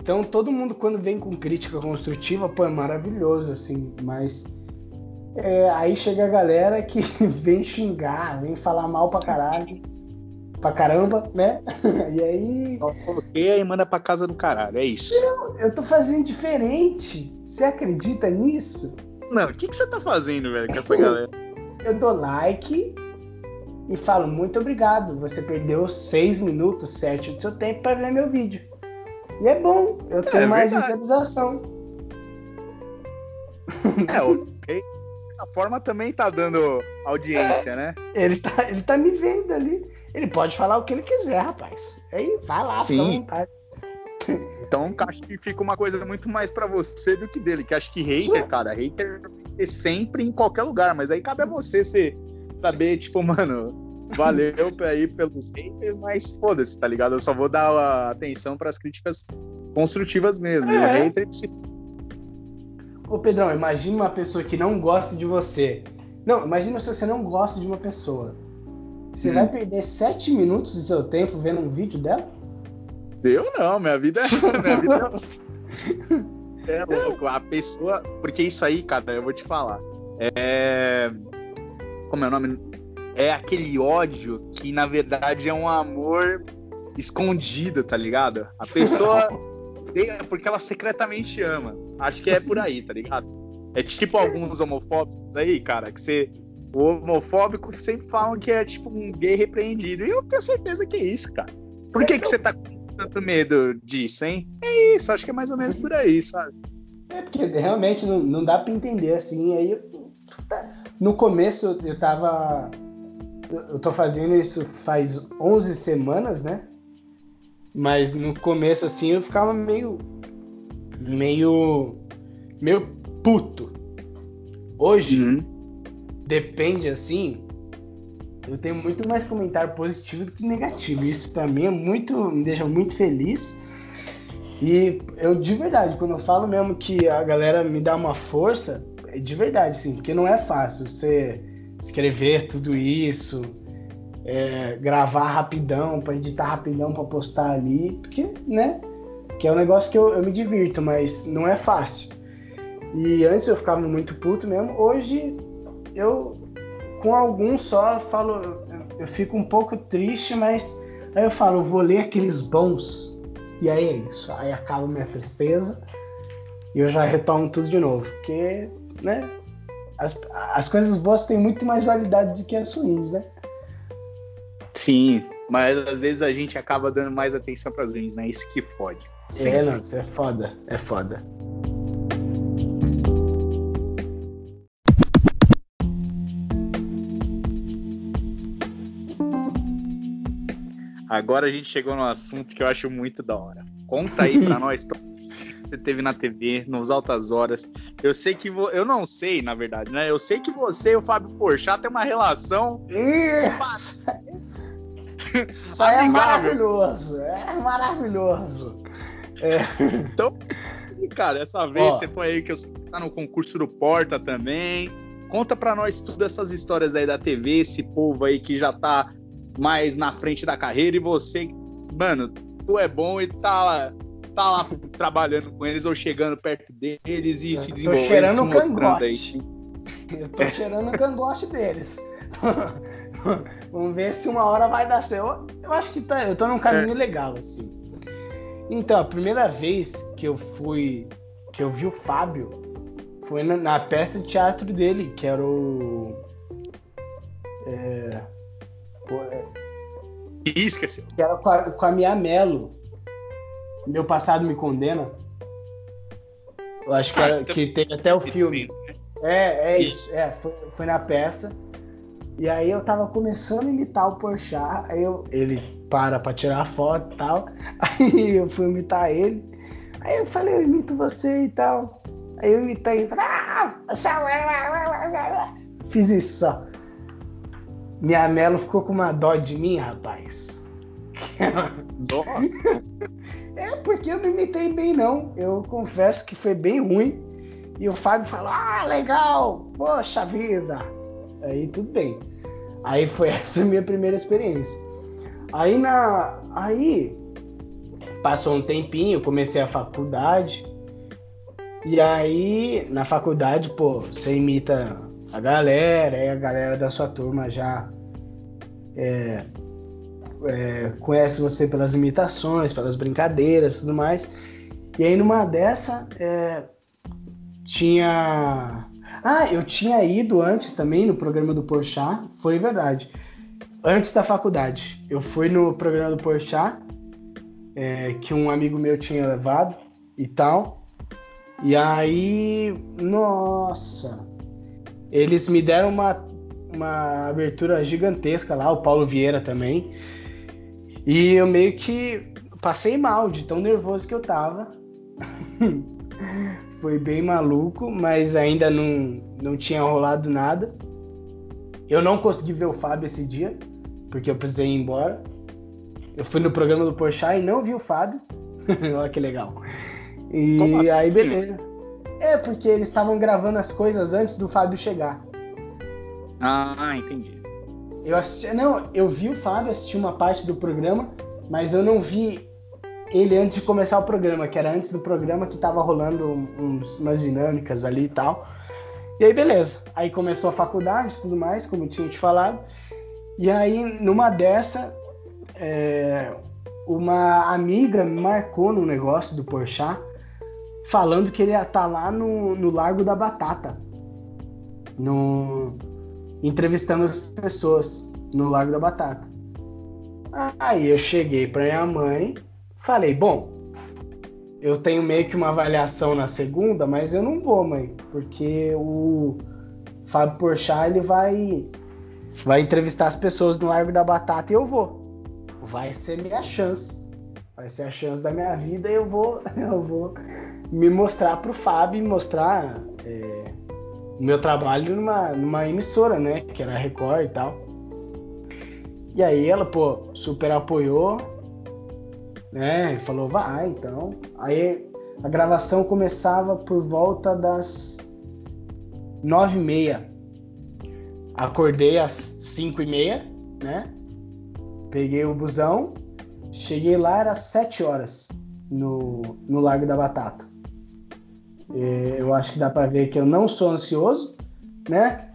Então todo mundo quando vem com crítica construtiva, pô, é maravilhoso, assim, mas é, aí chega a galera que vem xingar, vem falar mal pra caralho. Pra caramba, né? E aí. Coloquei e manda pra casa do caralho, é isso. Eu, eu tô fazendo diferente. Você acredita nisso? Não, o que, que você tá fazendo, velho, com essa galera? eu dou like e falo muito obrigado. Você perdeu seis minutos, sete do seu tempo para ver meu vídeo. E é bom, eu tenho é, mais visualização. É, ok certa forma também tá dando audiência, é, né? Ele tá, ele tá me vendo ali. Ele pode falar o que ele quiser, rapaz. Aí vai lá, Sim. Então acho que fica uma coisa muito mais para você do que dele. Que acho que hater, cara, hater é sempre em qualquer lugar, mas aí cabe a você ser, saber, tipo, mano, valeu aí pelos haters, mas foda-se, tá ligado? Eu só vou dar atenção para as críticas construtivas mesmo. É. E o hater se Ô Pedrão, imagine uma pessoa que não gosta de você. Não, imagina se você não gosta de uma pessoa. Você hum. vai perder sete minutos do seu tempo vendo um vídeo dela? Eu não, minha vida é. Minha vida é... é louco. A pessoa. Porque isso aí, cara, eu vou te falar. É. Como é o nome? É aquele ódio que na verdade é um amor escondido, tá ligado? A pessoa. porque ela secretamente ama. Acho que é por aí, tá ligado? É tipo alguns homofóbicos aí, cara, que você. O homofóbico sempre falam que é tipo um gay repreendido. E eu tenho certeza que é isso, cara. Por que, que você tá tanto medo disso, hein? É isso, acho que é mais ou menos por aí, sabe? É porque realmente não, não dá para entender assim. Aí no começo eu tava. Eu tô fazendo isso faz 11 semanas, né? Mas no começo assim eu ficava meio. Meio. meio puto. Hoje, uhum. depende assim. Eu tenho muito mais comentário positivo do que negativo. Isso para mim é muito. me deixa muito feliz. E eu de verdade, quando eu falo mesmo que a galera me dá uma força, é de verdade, sim, porque não é fácil você escrever tudo isso, é, gravar rapidão, para editar rapidão para postar ali, porque, né? Que é um negócio que eu, eu me divirto, mas não é fácil. E antes eu ficava muito puto mesmo, hoje eu com alguns só falo, eu fico um pouco triste, mas aí eu falo, eu vou ler aqueles bons e aí é isso. Aí acaba minha tristeza e eu já retomo tudo de novo. Porque, né? As, as coisas boas têm muito mais validade do que as ruins, né? Sim, mas às vezes a gente acaba dando mais atenção para as ruins, né? Isso que fode. Sim. É, não, isso é foda, é foda. Agora a gente chegou no assunto que eu acho muito da hora. Conta aí pra nós que você teve na TV, nos altas horas. Eu sei que vo... eu não sei, na verdade, né? Eu sei que você e o Fábio Porchat tem uma relação. Isso é maravilhoso, é maravilhoso. É. Então, cara, essa vez Ó. você foi aí que você tá no concurso do Porta também. Conta pra nós tudo essas histórias aí da TV, esse povo aí que já tá mais na frente da carreira e você, mano, tu é bom e tá lá, tá lá trabalhando com eles ou chegando perto deles e eu se desenvolvendo, cheirando se mostrando aí. Eu tô cheirando o cangote deles. Vamos ver se uma hora vai dar certo. Eu, acho que tá, eu tô num caminho é. legal, assim. Então, a primeira vez que eu fui, que eu vi o Fábio, foi na, na peça de teatro dele, que era o. É, Pô, é... esqueceu. Que era com a, com a Mia Mello. Meu passado me condena. Eu acho que, ah, era, que tem até o filme. Né? É, é isso. É, foi, foi na peça. E aí eu tava começando a imitar o Porchat, aí eu, ele para pra tirar foto e tal. Aí eu fui imitar ele. Aí eu falei, eu imito você e tal. Aí eu imitei falei, ah, fiz isso só. Minha Melo ficou com uma dó de mim, rapaz. Dó? é, porque eu não imitei bem, não. Eu confesso que foi bem ruim. E o Fábio falou: Ah, legal! Poxa vida! Aí tudo bem. Aí foi essa a minha primeira experiência. Aí na. Aí passou um tempinho, comecei a faculdade. E aí, na faculdade, pô, você imita a galera, aí a galera da sua turma já é, é, conhece você pelas imitações, pelas brincadeiras tudo mais. E aí numa dessa é, tinha. Ah, eu tinha ido antes também no programa do Porchat, foi verdade. Antes da faculdade, eu fui no programa do Porchat, é, que um amigo meu tinha levado e tal. E aí, nossa, eles me deram uma, uma abertura gigantesca lá, o Paulo Vieira também. E eu meio que passei mal de tão nervoso que eu tava. Foi bem maluco, mas ainda não, não tinha rolado nada. Eu não consegui ver o Fábio esse dia, porque eu precisei ir embora. Eu fui no programa do Porchat e não vi o Fábio. Olha que legal. E assim? aí, beleza. É, porque eles estavam gravando as coisas antes do Fábio chegar. Ah, entendi. Eu assisti. Não, eu vi o Fábio assistir uma parte do programa, mas eu não vi ele antes de começar o programa, que era antes do programa que tava rolando uns, umas dinâmicas ali e tal. E aí, beleza. Aí começou a faculdade e tudo mais, como eu tinha te falado. E aí, numa dessa, é, uma amiga me marcou no negócio do Porchat falando que ele ia estar tá lá no, no Largo da Batata, no, entrevistando as pessoas no Largo da Batata. Aí eu cheguei para minha mãe, Falei, bom, eu tenho meio que uma avaliação na segunda, mas eu não vou, mãe, porque o Fábio Porchat, ele vai vai entrevistar as pessoas no Largo da Batata e eu vou. Vai ser minha chance. Vai ser a chance da minha vida e eu vou, eu vou me mostrar pro Fábio, mostrar é, o meu trabalho numa, numa emissora, né? Que era a Record e tal. E aí ela, pô, super apoiou, né? Falou, vai, então. Aí a gravação começava por volta das nove e meia. Acordei às cinco e meia, né? Peguei o busão, cheguei lá, era sete horas no, no Largo da Batata. E eu acho que dá para ver que eu não sou ansioso, né?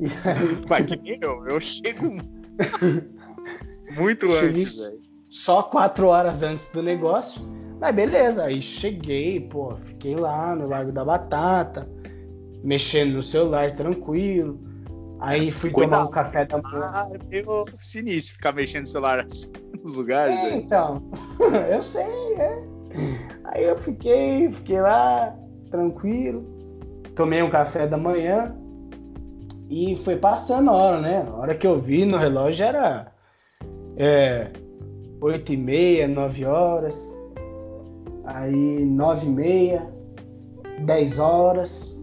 E aí... Mas que eu, eu chego muito antes, velho. Só quatro horas antes do negócio. Mas beleza, aí cheguei, pô, fiquei lá no Largo da Batata, mexendo no celular tranquilo. Aí fui tomar um café da manhã. Ah, é meio sinistro ficar mexendo no celular assim, nos lugares. É, então, eu sei, é. Aí eu fiquei, fiquei lá, tranquilo. Tomei um café da manhã e foi passando a hora, né? A hora que eu vi no relógio era é, 8 e meia, 9 horas. Aí 9 e meia, 10 horas.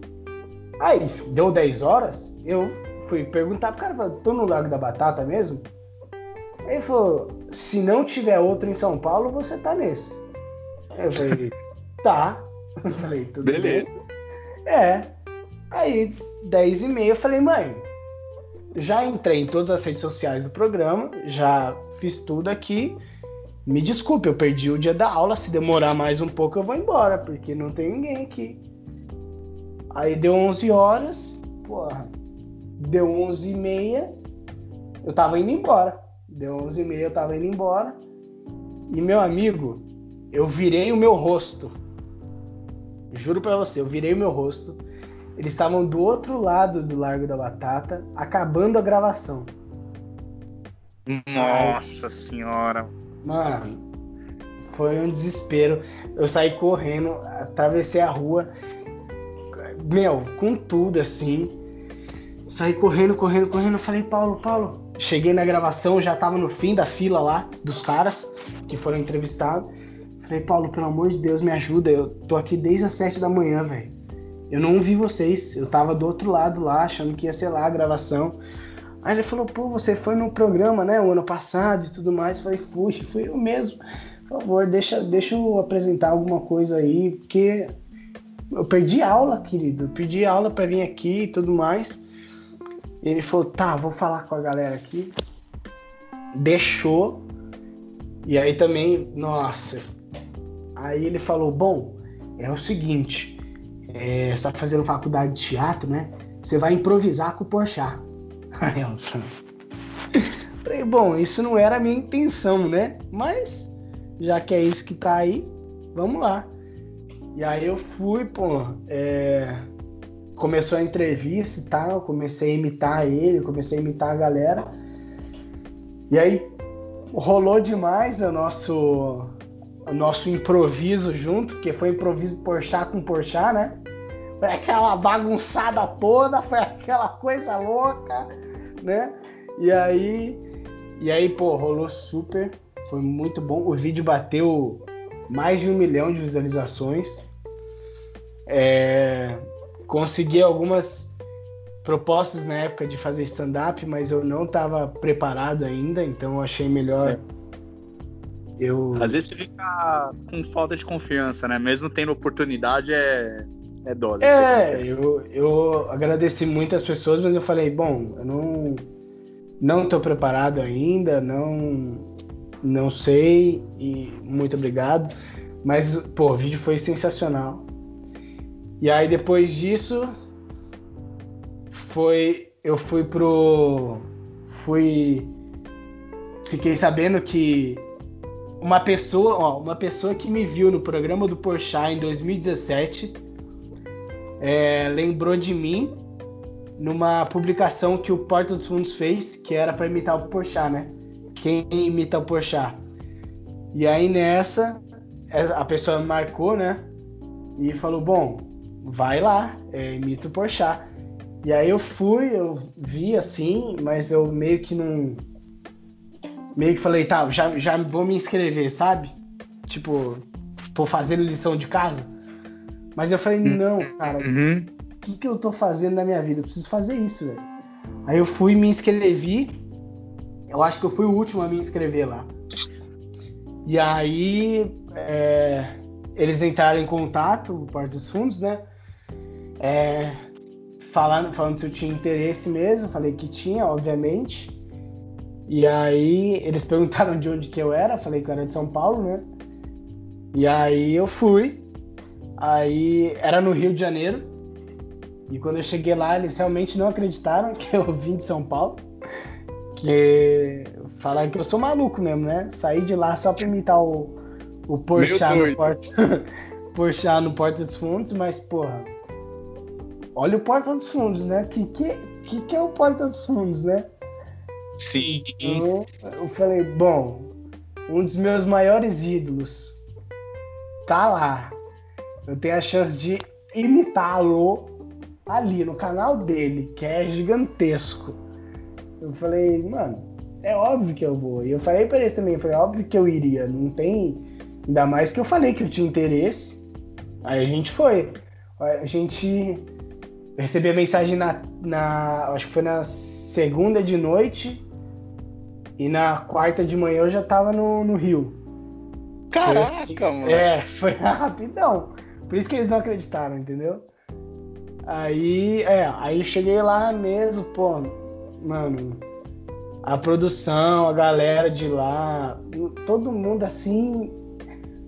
Aí deu 10 horas, eu fui perguntar pro cara, tô no Lago da Batata mesmo? Aí ele falou, se não tiver outro em São Paulo, você tá nesse. Eu falei, tá. Eu falei, tudo Beleza. Bem? É. Aí, 10 e meia, eu falei, mãe, já entrei em todas as redes sociais do programa, já fiz tudo aqui. Me desculpe, eu perdi o dia da aula. Se demorar mais um pouco, eu vou embora, porque não tem ninguém aqui. Aí deu 11 horas, porra, Deu 11 e meia, eu tava indo embora. Deu 11 e meia, eu tava indo embora. E meu amigo, eu virei o meu rosto. Juro pra você, eu virei o meu rosto. Eles estavam do outro lado do Largo da Batata, acabando a gravação. Nossa senhora. Mano, foi um desespero. Eu saí correndo, atravessei a rua. Meu, com tudo assim. Saí correndo, correndo, correndo. Falei, Paulo, Paulo. Cheguei na gravação, já tava no fim da fila lá dos caras que foram entrevistados. Falei, Paulo, pelo amor de Deus, me ajuda. Eu tô aqui desde as sete da manhã, velho. Eu não ouvi vocês. Eu tava do outro lado lá, achando que ia ser lá a gravação. Aí ele falou, pô, você foi no programa, né, o ano passado e tudo mais. Falei, fui, fui eu mesmo. Por favor, deixa, deixa eu apresentar alguma coisa aí, porque eu perdi aula, querido. Eu pedi aula para vir aqui e tudo mais. Ele falou: tá, vou falar com a galera aqui. Deixou. E aí também, nossa. Aí ele falou: bom, é o seguinte. É, você tá fazendo faculdade de teatro, né? Você vai improvisar com o Porchat. Aí eu falei, bom, isso não era a minha intenção, né? Mas, já que é isso que tá aí, vamos lá. E aí eu fui, pô, é, começou a entrevista e tal, comecei a imitar ele, comecei a imitar a galera. E aí rolou demais o nosso o nosso improviso junto, porque foi improviso porchá com porchá, né? Foi aquela bagunçada toda, foi aquela coisa louca, né? E aí e aí, pô, rolou super, foi muito bom. O vídeo bateu mais de um milhão de visualizações. É, consegui algumas propostas na época de fazer stand-up, mas eu não estava preparado ainda, então achei melhor. É. Eu... Às vezes você fica com falta de confiança, né? Mesmo tendo oportunidade, é, é dólar. É, eu, eu agradeci muitas pessoas, mas eu falei, bom, eu não, não tô preparado ainda, não, não sei, e muito obrigado. Mas, pô, o vídeo foi sensacional. E aí depois disso foi eu fui pro fui fiquei sabendo que uma pessoa, ó, uma pessoa que me viu no programa do Porchat em 2017 é, lembrou de mim numa publicação que o Porta dos Fundos fez, que era para imitar o Porchat, né? Quem imita o Porchat? E aí nessa, é, a pessoa me marcou, né? E falou, bom, vai lá, é, imita o Porchat. E aí eu fui, eu vi assim, mas eu meio que não. Meio que falei, tá, já, já vou me inscrever, sabe? Tipo, tô fazendo lição de casa. Mas eu falei, Hum. não, cara, o Uhum. que, que eu tô fazendo na minha vida? Eu preciso fazer isso, velho. Aí eu fui me inscrevi. Eu acho que eu fui o último a me inscrever lá. E aí é, eles entraram em contato, o Porta dos Fundos, né? É, falando, falando se eu tinha interesse mesmo, falei que tinha, obviamente. E aí eles perguntaram de onde que eu era, falei que eu era de São Paulo, né? E aí eu fui. Aí era no Rio de Janeiro. E quando eu cheguei lá, eles realmente não acreditaram que eu vim de São Paulo. Que falaram que eu sou maluco mesmo, né? Saí de lá só pra imitar o, o Porchat no, porta, Porchat no Porta dos Fundos, mas, porra, olha o Porta dos Fundos, né? Que que, que, que é o Porta dos Fundos, né? Sim. Então, eu falei, bom, um dos meus maiores ídolos tá lá. Eu tenho a chance de imitá-lo ali no canal dele, que é gigantesco. Eu falei, mano, é óbvio que eu vou. E eu falei pra eles também, foi óbvio que eu iria. Não tem. Ainda mais que eu falei que eu tinha interesse. Aí a gente foi. A gente eu recebi a mensagem na, na. Acho que foi na segunda de noite. E na quarta de manhã eu já tava no, no Rio. Caraca, assim, mano. É, foi rapidão. Por isso que eles não acreditaram, entendeu? Aí, é, aí eu cheguei lá mesmo, pô, mano, a produção, a galera de lá, todo mundo assim,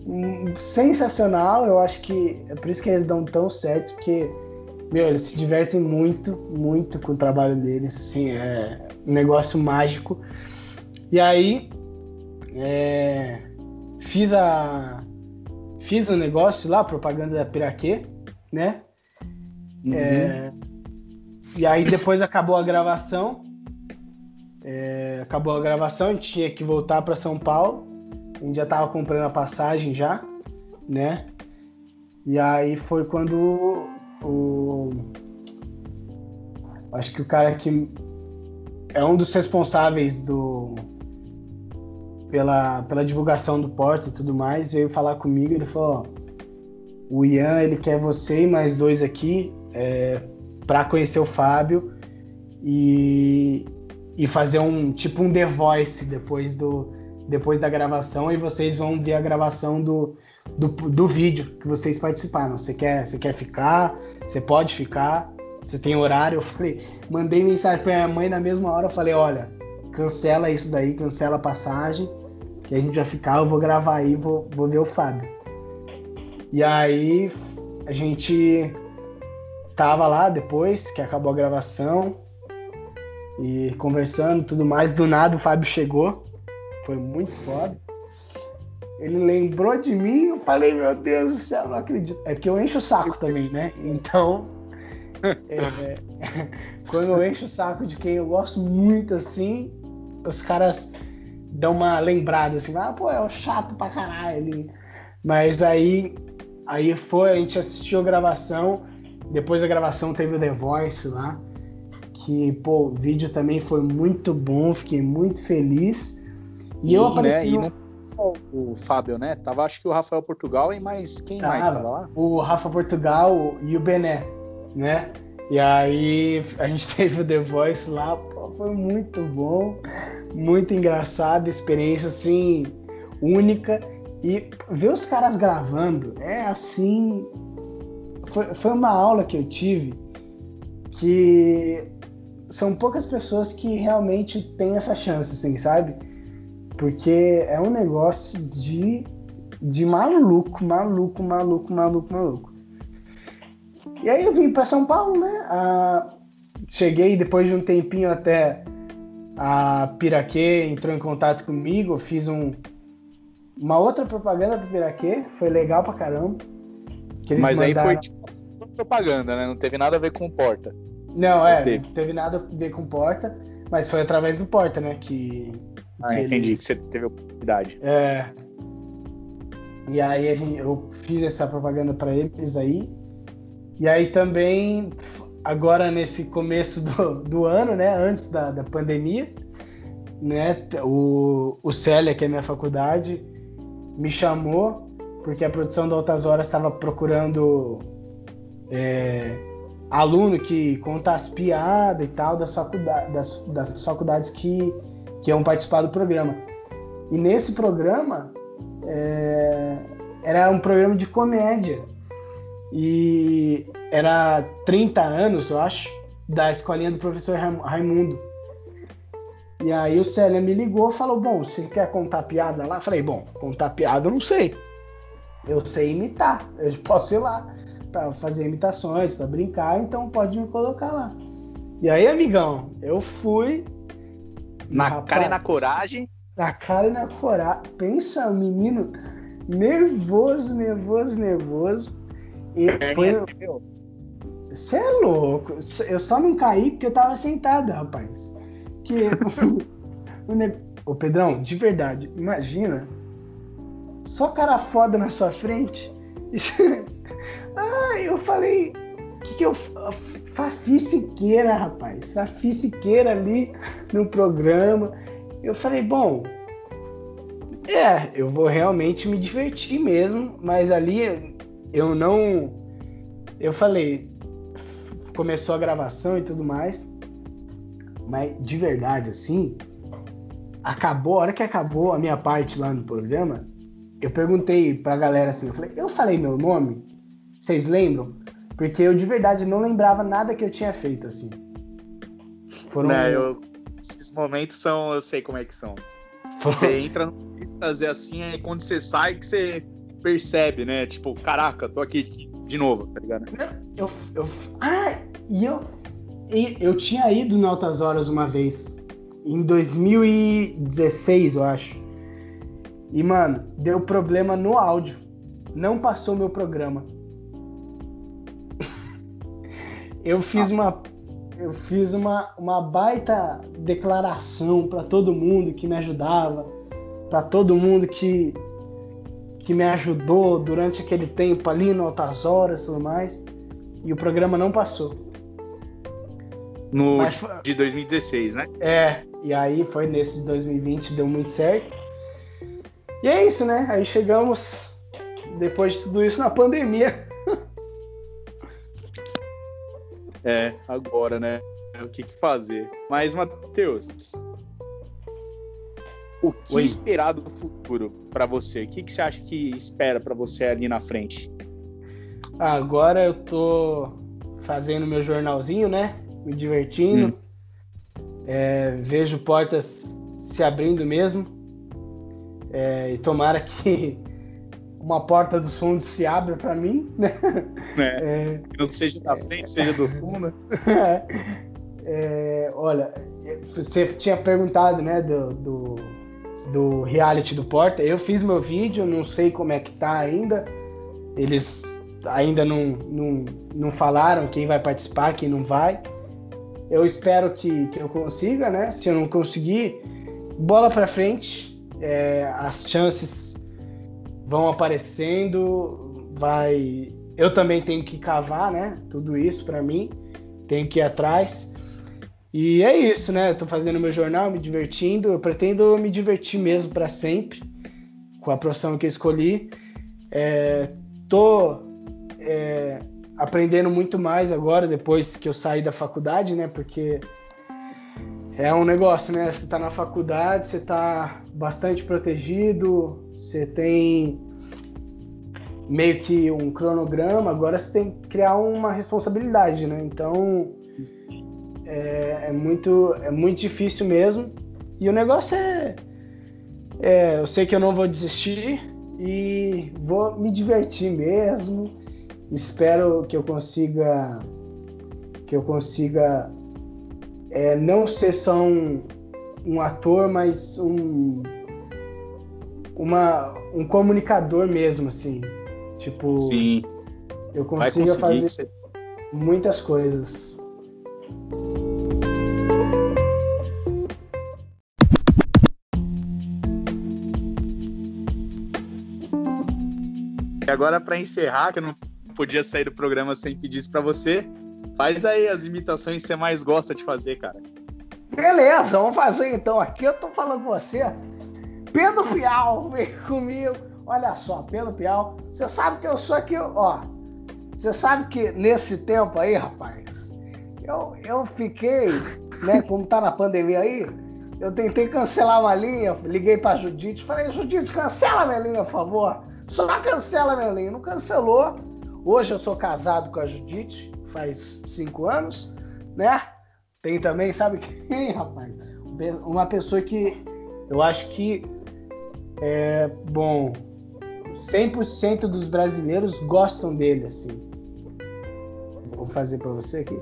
hum, sensacional. Eu acho que é por isso que eles dão tão certo, porque, meu, eles se divertem muito, muito com o trabalho deles, assim, é um negócio mágico. E aí, é, fiz a fiz o negócio lá, propaganda da Piraquê, né? Uhum. É, e aí depois acabou a gravação. É, acabou a gravação, a gente tinha que voltar para São Paulo. A gente já tava comprando a passagem já, né? E aí foi quando o, acho que o cara que é um dos responsáveis do pela, pela divulgação do Porta e tudo mais, veio falar comigo. Ele falou: ó, o Ian ele quer você e mais dois aqui é, para conhecer o Fábio e, e fazer um tipo um The Voice depois do depois da gravação e vocês vão ver a gravação do, do, do vídeo que vocês participaram. Você quer, você quer ficar? Você pode ficar? Você tem horário? Eu falei, mandei mensagem pra minha mãe na mesma hora. Eu falei, olha, cancela isso daí, cancela a passagem, que a gente vai ficar, eu vou gravar aí, vou, vou ver o Fábio. E aí a gente tava lá depois que acabou a gravação e conversando tudo mais. Do nada o Fábio chegou, foi muito foda. Ele lembrou de mim, eu falei, meu Deus do céu, não acredito. É que eu encho o saco também, né? Então, é, quando eu encho o saco de quem eu gosto muito assim, os caras dão uma lembrada assim, ah, pô, é o chato pra caralho. ali. Mas aí, aí foi, a gente assistiu a gravação, depois da gravação teve o The Voice lá, que, pô, o vídeo também foi muito bom, fiquei muito feliz. E eu né, apareci e no- não só o Fábio, né? Tava acho que o Rafael Portugal e mais quem mais Tava. tava lá? o Rafa Portugal e o Bené, né? E aí a gente teve o The Voice lá, pô, foi muito bom, muito engraçado, experiência assim única e ver os caras gravando é assim, foi, foi uma aula que eu tive que são poucas pessoas que realmente têm essa chance, assim, sabe? Porque é um negócio de de maluco, maluco, maluco, maluco, maluco. E aí eu vim para São Paulo, né? Ah, cheguei depois de um tempinho até a Piraquê entrou em contato comigo, fiz um, uma outra propaganda pro Piraquê, foi legal pra caramba. Mas aí mandaram- foi tipo propaganda, né? Não teve nada a ver com o Porta. Não, é, teve. não teve nada a ver com Porta, mas foi através do Porta, né? Que, Ah, entendi eles- que você teve a oportunidade. É, E aí a gente, eu fiz essa propaganda para eles aí. E aí também, agora nesse começo do, do ano, né, antes da, da pandemia, né, o, o Célia, que é minha faculdade, me chamou porque a produção da Altas Horas estava procurando é, aluno que conta as piadas e tal das, faculdade, das, das faculdades que, que iam participar do programa. E nesse programa é, era um programa de comédia. E era 30 anos, eu acho, da escolinha do professor Raimundo. E aí o Célia me ligou e falou: Bom, você quer contar piada lá? Eu falei: Bom, contar piada eu não sei eu sei imitar, eu posso ir lá para fazer imitações, para brincar, então pode me colocar lá. E aí, amigão, eu fui. Na rapaz, cara e na coragem. Na cara e na coragem. Pensa, menino nervoso, nervoso, nervoso. E é, foi. Você é louco. Eu só não caí porque eu tava sentado, rapaz. Que. Ô, Pedrão, de verdade, imagina só cara foda na sua frente. ah, eu falei, o que, que eu. Fafi Siqueira, rapaz. Fafi Siqueira ali no programa. Eu falei, bom, é, eu vou realmente me divertir mesmo, mas ali eu não. Eu falei, começou a gravação e tudo mais, mas de verdade, assim, acabou, a hora que acabou a minha parte lá no programa, eu perguntei pra galera assim, eu falei, eu falei meu nome? Vocês lembram? Porque eu de verdade não lembrava nada que eu tinha feito, assim. Foram... Não, eu... Esses momentos são, eu sei como é que são. Você entra no êxtase assim, é quando você sai que você percebe, né? Tipo, caraca, tô aqui de novo, tá ligado? Eu, eu, ah, e eu, eu tinha ido no Altas Horas uma vez, em 2016, eu acho. E, mano, deu problema no áudio. Não passou meu programa. Eu fiz uma eu fiz uma, uma baita declaração para todo mundo que me ajudava, para todo mundo que que me ajudou durante aquele tempo ali no Altas Horas e tudo mais. E o programa não passou. No Mas, de 2016, né? É, e aí foi nesse de 2020, deu muito certo. E é isso, né? Aí chegamos, depois de tudo isso, na pandemia. É, agora, né? O que, que fazer? Mas, Matheus, o que Oi. esperar do futuro para você? O que, que você acha que espera para você ali na frente? Agora eu tô fazendo meu jornalzinho, né? Me divertindo. Hum. É, vejo portas se abrindo mesmo. É, e tomara que uma porta dos fundos se abra para mim, né? É, é, não seja da frente, seja do fundo. É, olha, você tinha perguntado, né, do, do, do, reality do Porta. Eu fiz meu vídeo, não sei como é que tá ainda. Eles ainda não, não, não falaram quem vai participar, quem não vai. Eu espero que, que eu consiga, né? Se eu não conseguir, bola para frente é, as chances vão aparecendo, vai. Eu também tenho que cavar, né? Tudo isso para mim, tenho que ir atrás. E é isso, né? Tô fazendo meu jornal, me divertindo. Eu pretendo me divertir mesmo para sempre com a profissão que eu escolhi. É, tô é, aprendendo muito mais agora depois que eu saí da faculdade, né? Porque é um negócio, né? Você está na faculdade, você está bastante protegido, você tem meio que um cronograma, agora você tem que criar uma responsabilidade, né? Então é, é muito, é muito difícil mesmo. E o negócio é, é, eu sei que eu não vou desistir e vou me divertir mesmo. Espero que eu consiga que eu consiga é, não ser só um, um ator, mas um, uma, um comunicador mesmo, assim. Tipo, Sim. eu consigo fazer você... muitas coisas. E agora, para encerrar, que eu não podia sair do programa sem pedir isso pra você, faz aí as imitações que você mais gosta de fazer, cara. Beleza, vamos fazer então. Aqui eu tô falando com você. Pedro Pial, vem comigo. Olha só, Pedro Pial. Você sabe que eu sou aqui, ó. Você sabe que nesse tempo aí, rapaz, eu, eu fiquei, né, como tá na pandemia aí, eu tentei cancelar uma linha, liguei pra Judite, falei, Judite, cancela minha linha, por favor. Só cancela minha linha. Não cancelou. Hoje eu sou casado com a Judite, faz cinco anos, né? Tem também, sabe quem, rapaz? Uma pessoa que eu acho que é bom. 100% dos brasileiros gostam dele, assim. Vou fazer para você aqui.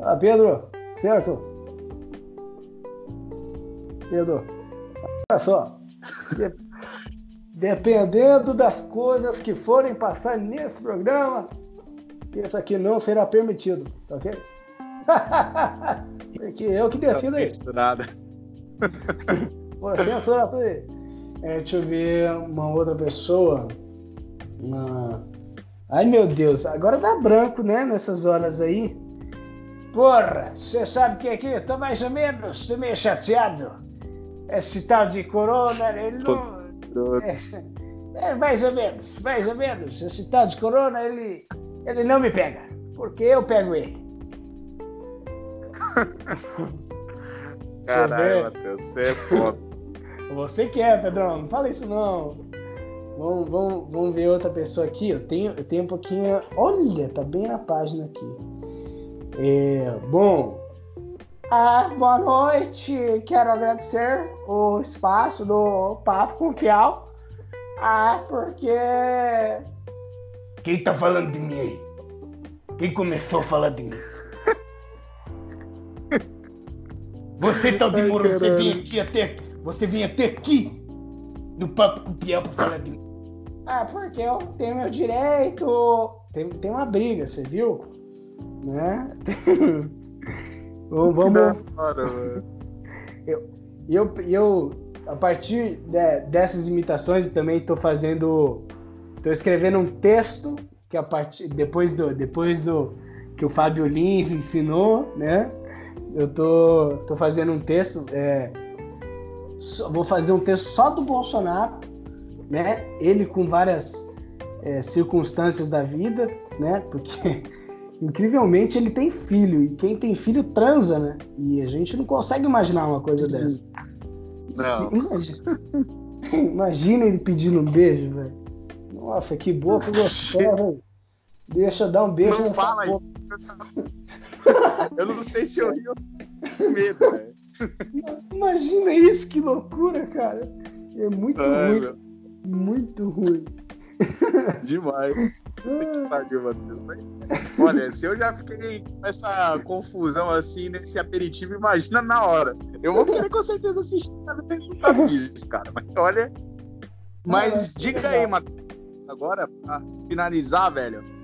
Ah, Pedro, certo? Pedro, olha só. Dependendo das coisas que forem passar nesse programa, isso aqui não será permitido, tá ok? Porque eu que decido isso. Nada. Vou censurar tudo aí. É, deixa eu ver uma outra pessoa. Uma... Ai meu Deus, agora dá branco, né? Nessas horas aí. Porra, você sabe que aqui tô mais ou menos, tô meio chateado. Esse tal de corona, ele não. É, é, mais ou menos, mais ou menos. Esse tal de corona, ele, ele não me pega. Porque eu pego ele. Caralho, Matheus, você é foda. Você que é, Pedrão, não fala isso não. Vamos, vamos, vamos ver outra pessoa aqui. Eu tenho, eu tenho um pouquinho. Olha, tá bem na página aqui. É, bom. Ah, boa noite. Quero agradecer o espaço do Papo com Piau. Ah, porque. Quem tá falando de mim aí? Quem começou a falar de mim? Você tá demorando, você vinha aqui até. Você vinha até aqui no papo com o Piel pra falar de mim. Ah, porque eu tenho meu direito. Tem, tem uma briga, você viu? Né? Vamos. eu, eu, eu, a partir de, dessas imitações, eu também tô fazendo. tô escrevendo um texto que a partir depois do depois do que o Fábio Lins ensinou, né? Eu tô, tô fazendo um texto, é, vou fazer um texto só do Bolsonaro, né? Ele com várias é, circunstâncias da vida, né? Porque incrivelmente ele tem filho e quem tem filho transa, né? E a gente não consegue imaginar uma coisa dessa. Não. Imagina, imagina ele pedindo um beijo, velho. Nossa, que boca gostosa. Deixa eu dar um beijo não fala boca. Eu não sei se eu rio com medo, velho. Imagina isso, que loucura, cara. É muito Ai, ruim. Meu. Muito ruim. Demais. Olha, se eu já fiquei com essa confusão assim nesse aperitivo, imagina na hora. Eu vou querer com certeza assistir o resultado disso, cara. Mas olha. Mas diga aí, Matheus, agora, pra finalizar, velho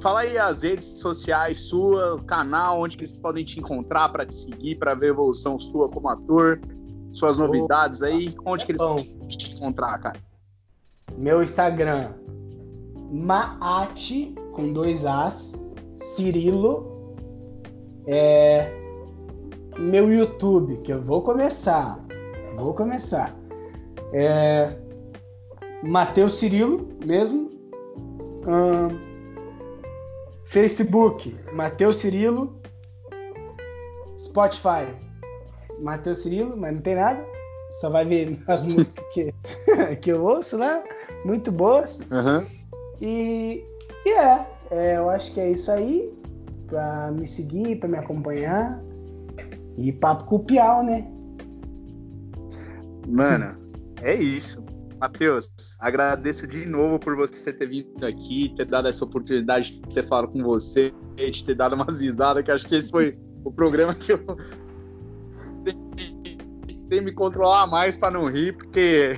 Fala aí as redes sociais sua, canal, onde que eles podem te encontrar para te seguir, para ver a evolução sua como ator, suas novidades aí, onde que eles Bom, podem te encontrar, cara? Meu Instagram, Maate, com dois As, Cirilo. É, meu YouTube, que eu vou começar, vou começar. É, Matheus Cirilo mesmo. Hum, Facebook, Matheus Cirilo. Spotify, Matheus Cirilo, mas não tem nada. Só vai ver as músicas que, que eu ouço, né? Muito boas. Uhum. E, e é, é, eu acho que é isso aí. Pra me seguir, pra me acompanhar. E papo com o Piau, né? Mano, é isso. Matheus, agradeço de novo por você ter vindo aqui, ter dado essa oportunidade de ter falado com você, de ter dado umas risadas, que acho que esse foi o programa que eu tentei me controlar mais para não rir, porque.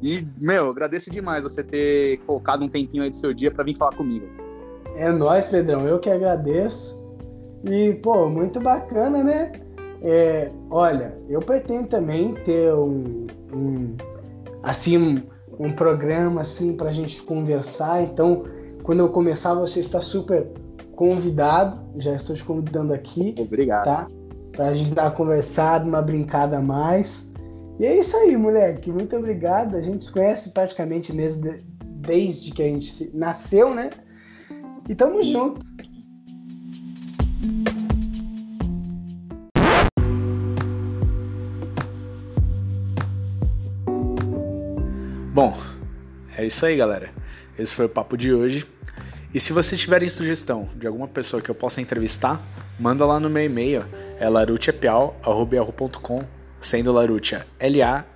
E, meu, agradeço demais você ter colocado um tempinho aí do seu dia para vir falar comigo. É nóis, Pedrão, eu que agradeço. E, pô, muito bacana, né? É, olha, eu pretendo também ter um, um assim, um programa assim para a gente conversar. Então, quando eu começar, você está super convidado. Já estou te convidando aqui. Obrigado. Tá? Para a gente dar uma conversada, uma brincada a mais. E é isso aí, moleque. Muito obrigado. A gente se conhece praticamente desde, desde que a gente nasceu, né? E tamo junto. Bom, é isso aí, galera. Esse foi o papo de hoje. E se vocês tiverem sugestão de alguma pessoa que eu possa entrevistar, manda lá no meu e-mail, é larutiapiau.com, sendo Larutia L-A-R-U-C-C-I-A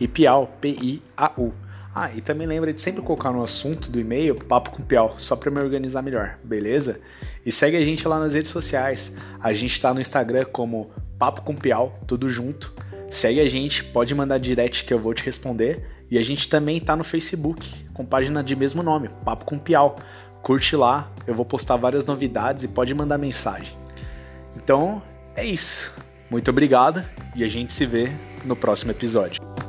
e Piau, P-I-A-U. Ah, e também lembra de sempre colocar no assunto do e-mail Papo com Piau, só para me organizar melhor, beleza? E segue a gente lá nas redes sociais. A gente está no Instagram como Papo com Piau, tudo junto. Segue a gente, pode mandar direct que eu vou te responder. E a gente também tá no Facebook, com página de mesmo nome, Papo com Piau. Curte lá, eu vou postar várias novidades e pode mandar mensagem. Então, é isso. Muito obrigado e a gente se vê no próximo episódio.